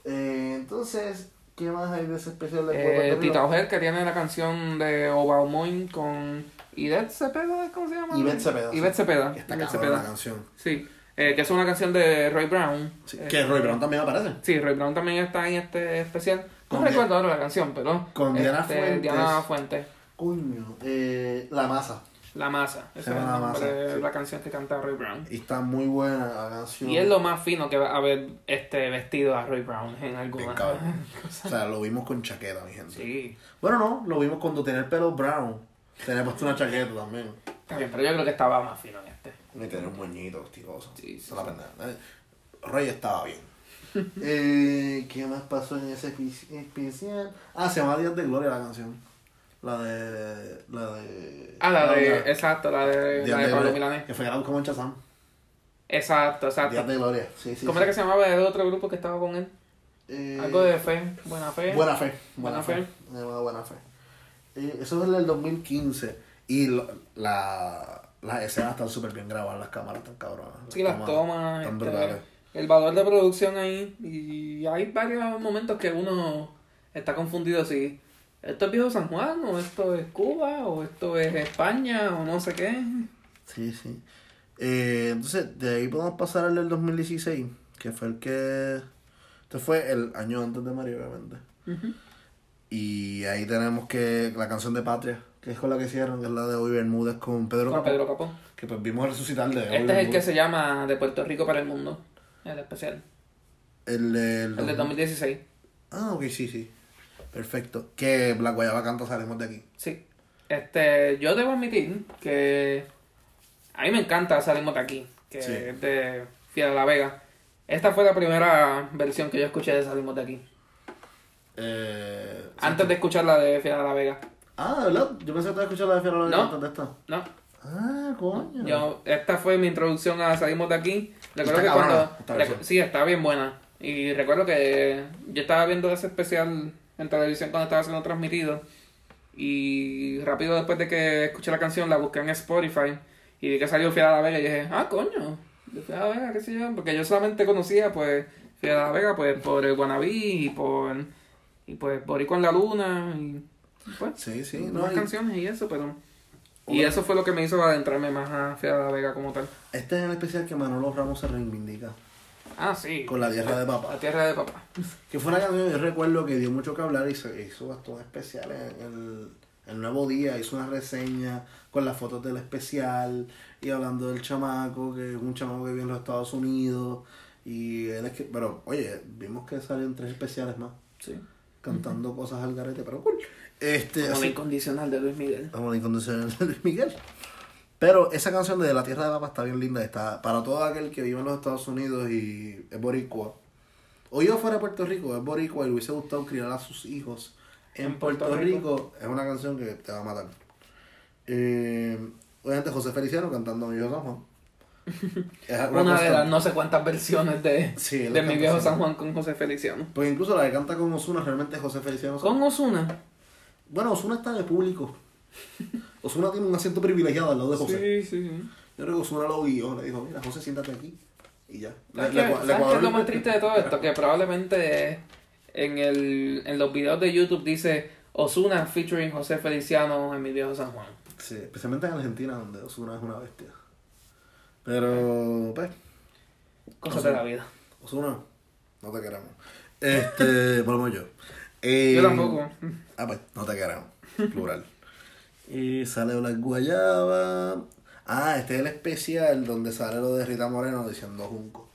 S3: Eh, entonces, ¿qué más hay de ese especial de
S2: Eh? Tita Ojer, que tiene la canción de Obaumoin con Ivette Cepeda, ¿cómo se llama?
S3: Ivette Cepeda.
S2: Ivette Cepeda.
S3: Que está
S2: Ivette Cepeda.
S3: la canción.
S2: Sí, eh, que es una canción de Roy Brown.
S3: Sí,
S2: Eh,
S3: que Roy Brown también aparece.
S2: Sí, Roy Brown también está en este especial. No recuerdo ahora la canción, pero.
S3: con Diana
S2: este,
S3: Fuentes.
S2: Diana Fuentes.
S3: Coño, eh, La Masa.
S2: La masa. Esa es
S3: La Masa, sí.
S2: la canción que canta Roy Brown.
S3: Y está muy buena la canción.
S2: Y es lo más fino que va a haber este vestido a Roy Brown en alguna. *laughs*
S3: O sea, lo vimos con chaqueta, mi gente.
S2: Sí.
S3: Bueno, no, lo vimos cuando tenía el pelo brown. Tenía puesto una chaqueta también.
S2: Está bien, pero yo creo que estaba más fino en este.
S3: Y tenía un moñito estiloso.
S2: Sí, sí.
S3: Eh, Roy estaba bien. *laughs* eh, ¿Qué más pasó en ese espe- especial? Ah, se llama Días de Gloria la canción. La de. La de.
S2: Ah, la de.
S3: Días
S2: Exacto, la de, la de Pablo Milanés.
S3: Que fue grabado como en Chazam.
S2: Exacto, exacto.
S3: Días de Gloria. Sí, sí.
S2: ¿Cómo
S3: sí.
S2: era que se llamaba el otro grupo que estaba con él?
S3: Eh,
S2: Algo de fe, buena fe.
S3: Buena fe. Buena,
S2: Buena
S3: fe.
S2: Fe.
S3: Se llama Buena fe. Eh, eso es del 2015. Y lo- la, las escenas están súper bien grabadas, las cámaras están cabronas.
S2: Sí, las tomas.
S3: Están
S2: este, el valor de producción ahí. Y hay varios momentos que uno está confundido si esto es Viejo San Juan, o esto es Cuba, o esto es España, o no sé qué.
S3: Sí, sí. Eh, entonces, de ahí podemos pasar al del 2016, que fue el que... Este fue el año antes de Mario, obviamente.
S2: Ujú.
S3: Y ahí tenemos que la canción de Patria, que es con la que hicieron, que es la de Hoy Bermúdez con Pedro
S2: Con
S3: Capó,
S2: Pedro Capó.
S3: Que pues vimos resucitar de Hoy
S2: Este es el que se llama De Puerto Rico para el Mundo. El especial.
S3: El del...
S2: El de 2016.
S3: Ah, ok, sí, sí. Perfecto. Que Black Guayaba canta Salimos de aquí.
S2: Sí. Este, yo debo admitir que a mí me encanta Salimos de aquí, que
S3: Sí.
S2: es de Fiera La Vega. Esta fue la primera versión que yo escuché de Salimos de aquí.
S3: Eh, sí.
S2: Antes de escuchar la de Fiera La Vega.
S3: Ah, ¿verdad? Yo pensé que te había escuchado la de Fiera
S2: No.
S3: antes de esta.
S2: No,
S3: Ah, coño.
S2: yo, esta fue mi introducción a Salimos de aquí. Recuerdo
S3: Está
S2: que cuando... recu- sí, está bien buena. Y recuerdo que yo estaba viendo ese especial en televisión cuando estaba siendo transmitido. Y rápido después de que escuché la canción la busqué en Spotify y vi que salió Fiera La Vega y dije, ah, coño, de Fiera La Vega, qué sé yo, porque yo solamente conocía pues Fiera La Vega pues por el Guanabí y por y pues Boricua en la Luna y pues
S3: Sí, sí. No, y
S2: canciones y eso, pero y eso fue lo que me hizo adentrarme más a Fiera La Vega como tal.
S3: este es el especial que Manolo Ramos se reivindica.
S2: Ah, sí.
S3: Con la tierra de papá.
S2: La tierra de papá.
S3: Que fue una canción, yo recuerdo que dio mucho que hablar y se hizo bastante especial en el, el nuevo día, hizo una reseña con las fotos del especial y hablando del chamaco, que es un chamaco que vive en los Estados Unidos. Y él es que, pero oye, vimos que salieron tres especiales más,
S2: Sí.
S3: Cantando cosas al garete, pero cool. Este,
S2: Como la
S3: así,
S2: incondicional de Luis Miguel.
S3: como la incondicional de Luis Miguel. Pero esa canción de La Tierra de Papá está bien linda. Está para todo aquel que vive en los Estados Unidos y es boricua. o yo fuera a Puerto Rico, es boricua y le hubiese gustado criar a sus hijos en,
S2: En
S3: Puerto,
S2: Puerto
S3: Rico,
S2: Rico.
S3: es una canción que te va a matar. Eh, obviamente José Feliciano cantando Mi San Juan. Es
S2: Una de las no sé cuántas versiones de,
S3: Sí,
S2: de mi viejo. San Juan con José Feliciano.
S3: Pues incluso la que canta con Osuna realmente es José Feliciano.
S2: Con Osuna.
S3: Bueno, Osuna está de público. *laughs* Osuna tiene un asiento privilegiado al lado de José.
S2: Sí, sí, sí.
S3: Yo creo que Osuna lo guió, le dijo, mira, José, siéntate aquí. Y ya.
S2: ¿Sabes qué- sabes qué es lo más triste de todo esto? Que probablemente en, el, en los videos de YouTube dice Osuna featuring José Feliciano en mi viejo San Juan.
S3: Sí, especialmente en Argentina, donde Osuna es una bestia. Pero, pues,
S2: Cosas de la vida.
S3: Osuna, no te queremos. Este, *laughs* por lo menos yo. Eh,
S2: Yo tampoco.
S3: Ah, pues, no te queremos. *laughs* Plural. y sale Black Guayaba. Ah, este es el especial donde sale lo de Rita Moreno diciendo Junco.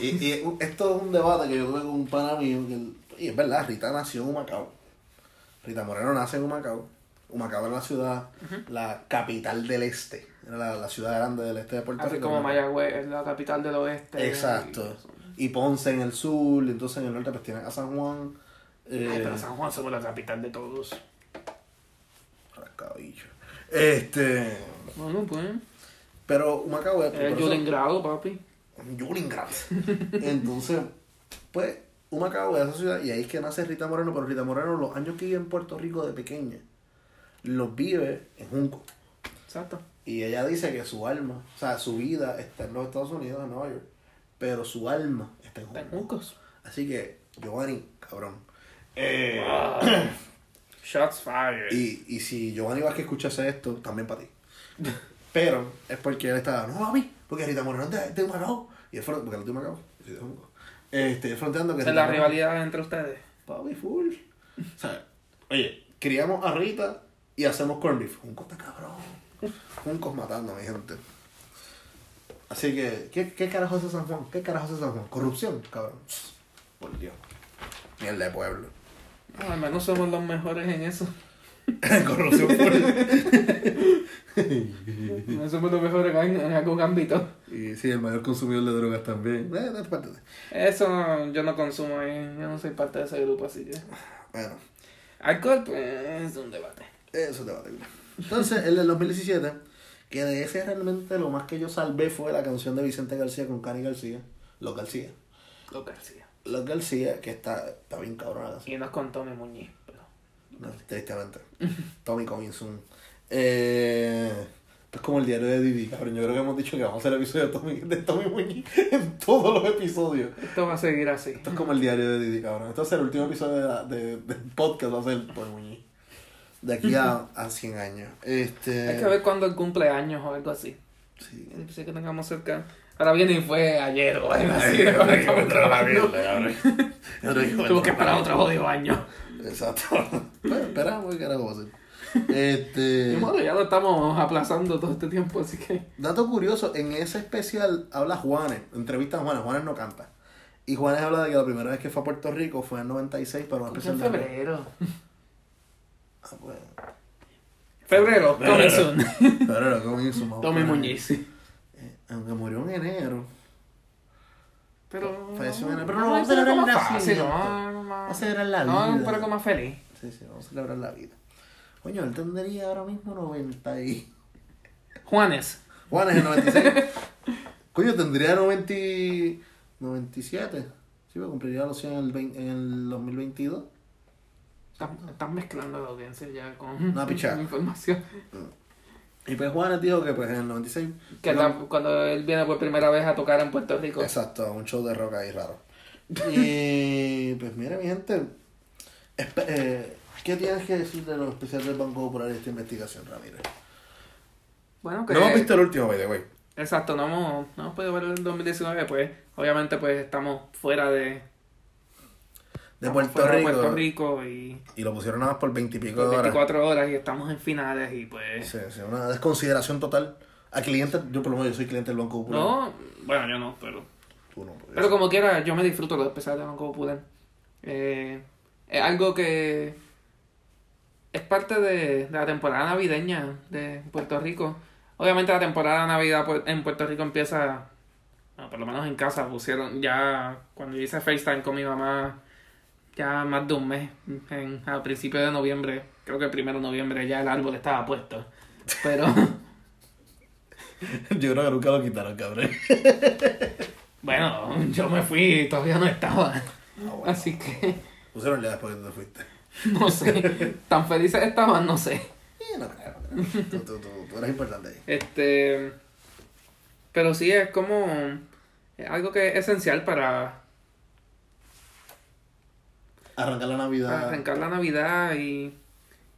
S3: Y, y esto es un debate que yo tuve con un pana mío. que y es verdad, Rita nació en Humacao. Rita Moreno nace en Humacao. Humacao era la ciudad, la capital del este. Era la, la ciudad grande del este de Puerto
S2: Así
S3: Rico.
S2: como
S3: Humacao.
S2: Mayagüez es la capital del oeste.
S3: Exacto. Y Ponce en el sur, y entonces en el norte pues tienen a San Juan. Eh,
S2: Ay, pero San Juan somos la capital de todos.
S3: rascabicho. Este.
S2: Bueno, pues.
S3: Pero Humacao es. Por eso-
S2: Yulingrado, papi.
S3: Yulingrad. Entonces, pues, Humacao es esa ciudad y ahí es que nace Rita Moreno, pero Rita Moreno los años que vive en Puerto Rico de pequeña, los vive en Junco.
S2: Exacto.
S3: Y ella dice que su alma, o sea, su vida está en los Estados Unidos, en Nueva York, pero su alma está en
S2: Está en
S3: Junco.
S2: Juncos.
S3: Así que, Giovanni, cabrón. Eh, *coughs*
S2: Shots fired.
S3: y, y si Giovanni Vázquez escuchase esto, también para ti. Pero es porque él estaba, no, papi, porque Rita Moreno es de, de Humacao. Y él fue, porque él es de Junco. Este, fronteando que
S2: es
S3: Rita
S2: la rivalidad entre ustedes.
S3: Papi, full. O sea, oye, criamos a Rita y hacemos corned beef. Junco está cabrón. Juncos matando, mi gente. Así que, ¿qué, qué carajo hace San Juan? ¿Qué carajo hace San Juan? Corrupción, cabrón. Por Dios. Mierda de pueblo.
S2: No, al menos somos los mejores en eso. *laughs*
S3: Corrupción full.
S2: No somos los mejores en, en algún ámbito.
S3: y sí, el mayor consumidor de drogas también. Eh, no, parte de-
S2: Eso yo no consumo ahí. Yo no soy parte de ese grupo, así que.
S3: Bueno,
S2: Alcohol, pues es un debate.
S3: eso te va Entonces, el del 2017, que de ese realmente lo más que yo salvé fue la canción de Vicente García con Cani García. Los García.
S2: Lo García.
S3: Los García, que está, está bien cabrón.
S2: Y no es con Tommy Muñiz, pero.
S3: No, tristemente. *laughs* Tommy Coming Soon. Eh, es como el diario de Didi, cabrón. Yo creo que hemos dicho que vamos a hacer el episodio de Tommy, de Tommy Muñiz *laughs* en todos los episodios.
S2: Esto va a seguir así.
S3: Esto es como el diario de Didi, cabrón. Esto va a ser el último episodio de la- de- del podcast, va a ser Tommy Muñiz. De aquí a, a 100 años. Este...
S2: Hay que ver cuándo el cumpleaños o algo así.
S3: Sí.
S2: Sí que tengamos cerca. Ahora viene y fue ayer o algo así. Ahora que estamos
S3: digo *laughs*
S2: Tuvo que esperar otro jodido año.
S3: Exacto. Bueno, esperamos qué carajo va a hacer. Este... *laughs*
S2: Ni modo, ya lo estamos aplazando todo este tiempo, así que.
S3: Dato curioso, en ese especial habla Juanes, entrevista a Juanes, Juanes no canta. Y Juanes habla de que la primera vez que fue a Puerto Rico fue en el 96 para un
S2: En
S3: especial de...
S2: febrero.
S3: Ah, pues.
S2: Febrero, coming soon.
S3: Que hizo, más
S2: Tommy. Muñiz. sí.
S3: Eh, aunque murió en enero.
S2: Pero.
S3: Falleció en enero. Pero
S2: no,
S3: vamos a celebrar el nacimiento.
S2: no, no,
S3: Vamos a celebrar la
S2: No,
S3: vida.
S2: pero como feliz.
S3: Sí, sí, vamos a celebrar la vida. Coño, él tendría ahora mismo 90 y...
S2: Juanes.
S3: Juanes en 96. *laughs* Coño, tendría 90... y- 97. Sí, me cumpliría los 100 en el, 20 en el 2022.
S2: Estás mezclando la audiencia ya con
S3: No, pichá. *laughs*
S2: información.
S3: Y pues Juanes dijo que pues en el 96...
S2: Que
S3: no-
S2: la- cuando él viene por primera vez a tocar en Puerto Rico.
S3: Exacto, un show de rock ahí raro. *laughs* Y pues mira, mi gente, eh, ¿qué tienes que decir de los especiales del Banco Popular y esta investigación, Ramírez?
S2: Bueno, que.
S1: No hemos visto el último, by the way.
S2: Exacto, no hemos, no hemos podido ver el 2019, pues obviamente pues estamos fuera de,
S3: De Puerto
S2: de
S3: Rico.
S2: Puerto Rico y
S3: Y lo pusieron nada más por 20 y pico horas.
S2: 24 horas y estamos en finales y pues...
S3: Sí, sí, una desconsideración total. A clientes, yo por lo menos yo soy cliente del Banco Popular.
S2: No, bueno, yo no, pero...
S3: Tú no,
S2: Pero
S3: yo-
S2: como quiera, yo me disfruto los especiales de Banco Popular. Eh, es algo que es parte de, de la temporada navideña de Puerto Rico. Obviamente la temporada de Navidad pu- en Puerto Rico empieza bueno, por lo menos en casa pusieron ya, cuando yo hice FaceTime con mi mamá, ya más de un mes, en, a principios de noviembre, creo que el primero de noviembre ya el árbol estaba puesto. Pero, *laughs*
S3: Yo creo que nunca lo quitaron, cabrón. *laughs*
S2: bueno, yo me fui y todavía no estaba.
S3: Ah, bueno.
S2: Así que,
S3: Pusieron ya después que tú te fuiste. *laughs*
S2: no sé, tan felices estaban, no sé.
S3: Eh, no creo, no creo. Tú, tú, tú, tú eres importante ahí.
S2: Este, pero sí es como es algo que es esencial para
S3: Arrancar la Navidad.
S2: arrancar la Navidad y,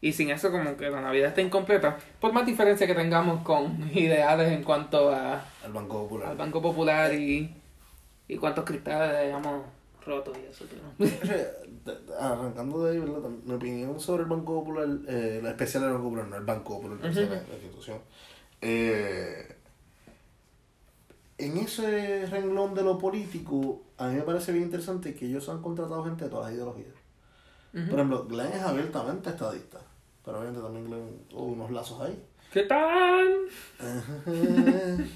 S2: y sin eso como que la Navidad está incompleta. Por más diferencia que tengamos con *laughs* ideales en cuanto a,
S3: Al Banco Popular.
S2: al Banco Popular y, y cuántos cristales hayamos roto y eso. *laughs*
S3: Arrancando de ahí, ¿verdad? Mi opinión sobre el Banco Popular, eh, la especial del Banco Popular, no el Banco Popular,
S2: Ujú.
S3: la institución. Eh, en ese renglón de lo político, a mí me parece bien interesante que ellos han contratado gente de todas las ideologías. Por ejemplo, Glenn es abiertamente estadista, pero obviamente también Glenn tuvo unos lazos ahí.
S2: ¿Qué tal? *laughs*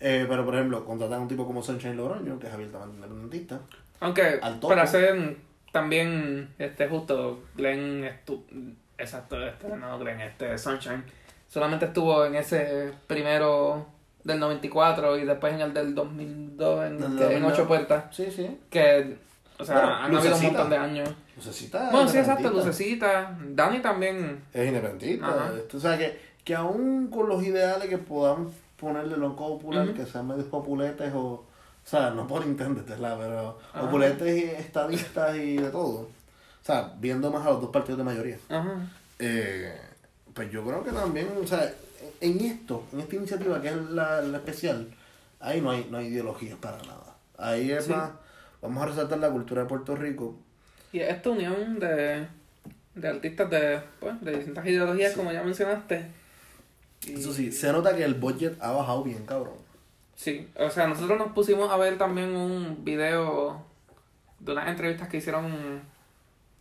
S3: Eh, pero por ejemplo, contratan a un tipo como Sunshine Logroño, que es abiertamente independentista.
S2: Aunque para ser también este justo, Glenn estu exacto, este no Glenn, este Sunshine, solamente estuvo en ese primero del 94 y después en el del 2002 en,
S3: Del
S2: que- en
S3: 2002.
S2: ocho puertas,
S3: Sí, sí.
S2: que o sea,
S3: Bueno,
S2: han habido un montón de años.
S3: Lucecita.
S2: Bueno, sí, exacto. Lucecita, Dani también,
S3: Es independentista. O sea, que, que aún con los ideales que podamos ponerle los popular, que sean medios populetes o. O sea, no por intendetesla, pero populetes y estadistas y de todo. O sea, viendo más a los dos partidos de mayoría.
S2: ajá,
S3: Eh, pues yo creo que también, o sea, en esto, en esta iniciativa que es la, la especial, ahí no hay, no hay ideologías para nada. Ahí es
S2: Sí.
S3: más, vamos a resaltar la cultura de Puerto Rico.
S2: y esta unión de, de artistas de, pues, de distintas ideologías,
S3: Sí.
S2: como ya mencionaste. Y-
S3: Eso sí, se nota que el budget ha bajado bien, cabrón.
S2: Sí, o sea, nosotros nos pusimos a ver también un video de unas entrevistas que hicieron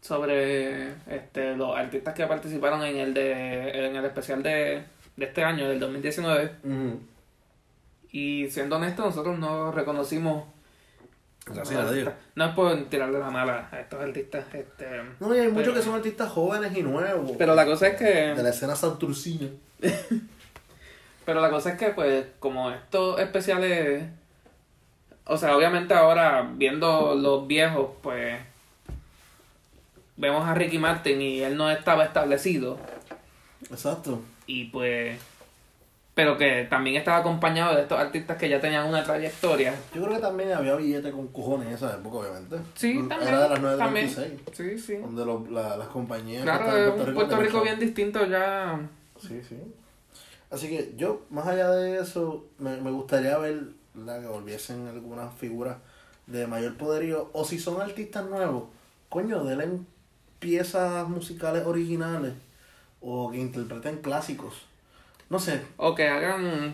S2: sobre este los artistas que participaron en el de en el especial de, de este año, del 2019. Y siendo honestos, nosotros no reconocimos
S3: Gracias a Dios.
S2: No es por tirarle la mala a estos artistas, este
S3: No, y hay muchos que son artistas jóvenes y nuevos.
S2: pero la cosa es que
S3: De la escena santurcina. *laughs*
S2: Pero la cosa es que, pues, como estos especiales. O sea, obviamente ahora, viendo los viejos, pues. Vemos a Ricky Martin y él no estaba establecido.
S3: Exacto.
S2: Y pues. Pero que también estaba acompañado de estos artistas que ya tenían una trayectoria.
S3: Yo creo que también había billete con cojones en esa época, obviamente.
S2: Sí,
S3: Era
S2: también.
S3: de las
S2: también.
S3: 9.36.
S2: Sí, sí.
S3: Donde lo- la- las compañías.
S2: Claro,
S3: que en
S2: un Puerto Rico bien distinto ya.
S3: Sí, sí. Así que yo, más allá de eso, me, me gustaría ver la que volviesen algunas figuras de mayor poderío. O si son artistas nuevos, coño, denle piezas musicales originales. O que interpreten clásicos. No sé.
S2: O que hagan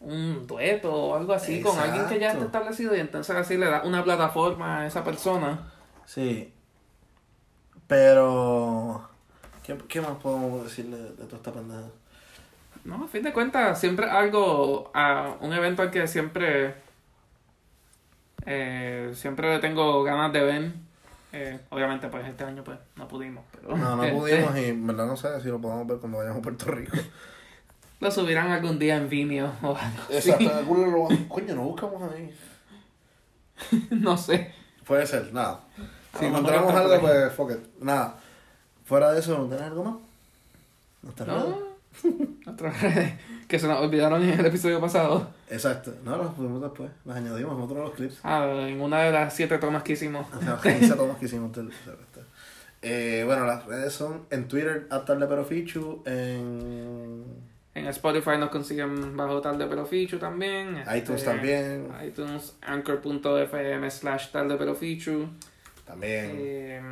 S2: un dueto o algo así con alguien que ya está establecido y entonces así le da una plataforma a esa persona.
S3: Sí. Pero. ¿Qué, qué más podemos decirle de, toda esta pendeja?
S2: No, a fin de cuentas, siempre algo, a un evento al que siempre, eh, siempre le tengo ganas de ver. Eh, obviamente, pues este año pues no pudimos, pero
S3: No, no *laughs*
S2: este,
S3: pudimos y en verdad no sé si lo podemos ver cuando vayamos a Puerto Rico. *laughs*
S2: lo subirán algún día en Vimeo o algo así.
S3: Exacto, en *laughs* algún lugar lo- Coño, no buscamos ahí.
S2: no sé.
S3: Puede ser, nada. Si encontramos
S2: está
S3: algo, pues fuck it. Nada. Fuera de eso, ¿no tenés algo más? ¿No nada?
S2: No, redes que se nos olvidaron en el episodio pasado.
S3: Exacto. No, los pusimos después. Los añadimos en otro de los clips.
S2: Ah, en una de las siete tomas que hicimos.
S3: O sea, 15 *laughs* tomas que hicimos del-. Eh, bueno, las redes son en Twitter, Tarde Pero Fichu, en
S2: En Spotify nos consiguen bajo tarde pero fichu también.
S3: iTunes
S2: Este,
S3: también.
S2: iTunes, anchor.fm slash tarde pero fichu.
S3: También.
S2: Eh,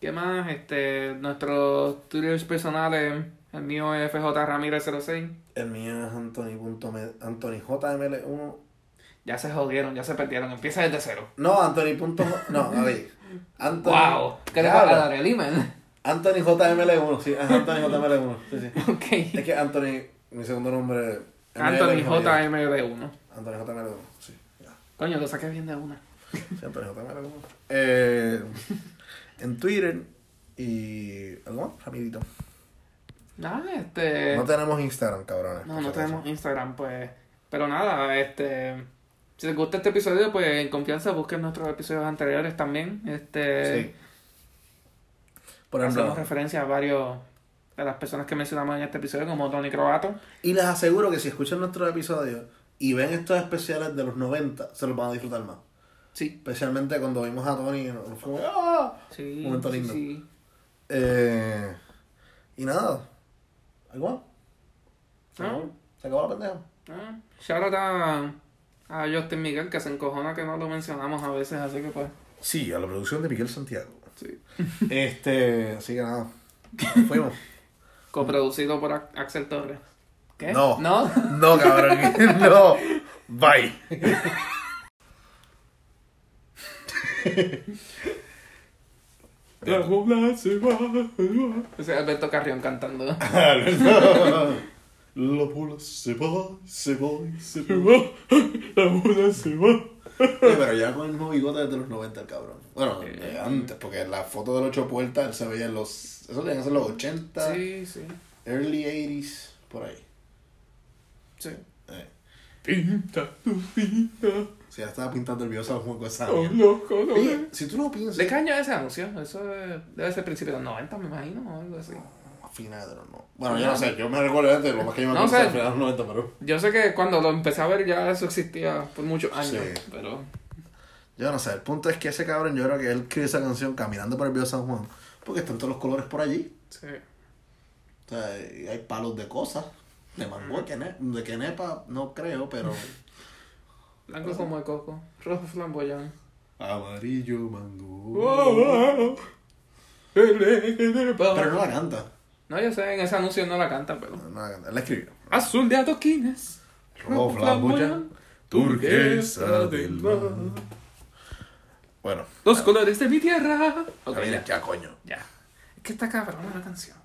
S2: ¿Qué más? Este, nuestros twitters personales, el mío es FJ Ramírez 06.
S3: El mío es Anthony.me- Anthony JML1.
S2: Ya se jodieron, ya se perdieron. Empieza desde cero.
S3: No, Anthony. punto- No, a ver. Anthony.
S2: ¡Wow! ¿Qué le va a dar el email?
S3: Anthony JML1, sí, es Anthony JML1. Sí, sí.
S2: ok.
S3: Es que Anthony, mi segundo nombre.
S2: Anthony
S3: ML,
S2: JMB1.
S3: Antonio J. Melo. Sí, ya.
S2: Coño, lo saqué bien de una.
S3: Sí, Antonio J. Melo. Eh, en Twitter y. ¿Algo más? Rapidito.
S2: Nada, este.
S3: No tenemos Instagram, cabrones.
S2: No, no tenemos Instagram, pues. Pero nada, este. Si les gusta este episodio, pues en confianza busquen nuestros episodios anteriores también. Este.
S3: Sí. Por ejemplo,
S2: Hacemos referencia a varios de las personas que mencionamos en este episodio, como Tony Croato.
S3: y les aseguro que si escuchan nuestros episodios y ven estos especiales de los 90, se los van a disfrutar más.
S2: Sí.
S3: Especialmente cuando vimos a Tony, fue como, ¡ah!
S2: Sí.
S3: Momento
S2: sí,
S3: lindo.
S2: sí.
S3: Eh, y nada. ¿Algo más? ¿Se
S2: Ah.
S3: acabó? ¿Se acabó la pendeja?
S2: Ah, shout out a, a Justin Miguel, que se encojona que no lo mencionamos a veces, así que pues.
S1: Sí, a la producción de Miguel Santiago.
S2: Sí. *laughs*
S3: Este, así que nada. Fuimos. *laughs*
S2: Coproducido por Axel Torres. ¿Qué?
S3: No.
S2: ¿No? *laughs*
S3: No, cabrón. no. Bye.
S2: La bola se va, Ese es Alberto Carrión cantando. *laughs*
S1: La bola se va, se va, se va. La bola se va.
S3: Sí, pero ya con el mismo bigote desde los 90 el cabrón. Bueno, de antes, porque la foto de los ocho puertas él se veía en los. Eso que ser los 80,
S2: Sí, sí.
S3: early 80s, por ahí.
S2: Sí.
S3: Eh.
S2: Pinta tu vida
S3: O sea, estaba pintando el video Juan con esa.
S2: colores.
S3: Oye, si tú no piensas.
S2: ¿De qué año es ese anuncio? Eso es- debe ser principio de los 90, me imagino, o algo así.
S3: A finales de los no. Bueno, yo no sé, yo me recuerdo de lo más que yo me
S2: No
S3: acuerdo
S2: sé.
S3: es a finales de los 90, pero.
S2: Yo sé que cuando lo empecé a ver ya eso existía por muchos años,
S3: Sí.
S2: pero...
S3: Yo no sé, el punto es que ese cabrón, yo creo que él escribió esa canción caminando por el Viejo San Juan, porque están todos los colores por allí.
S2: Sí.
S3: O sea, y hay palos de cosas. De mango, que ne- de que nepa, no creo, pero. *laughs*
S2: Blanco como el coco, rojo flamboyán.
S1: Amarillo mango.
S2: Oh,
S3: Pero no la canta.
S2: No, yo sé, en ese anuncio no la canta, pero...
S3: No la canta, la escribió.
S2: Azul de adoquines,
S3: Rojo flamboyán,
S1: turquesa del mar.
S3: Bueno,
S2: Los colores de mi tierra. Ok,
S3: está bien,
S2: ya.
S3: ya coño.
S2: Ya. Es que está cabrón la canción.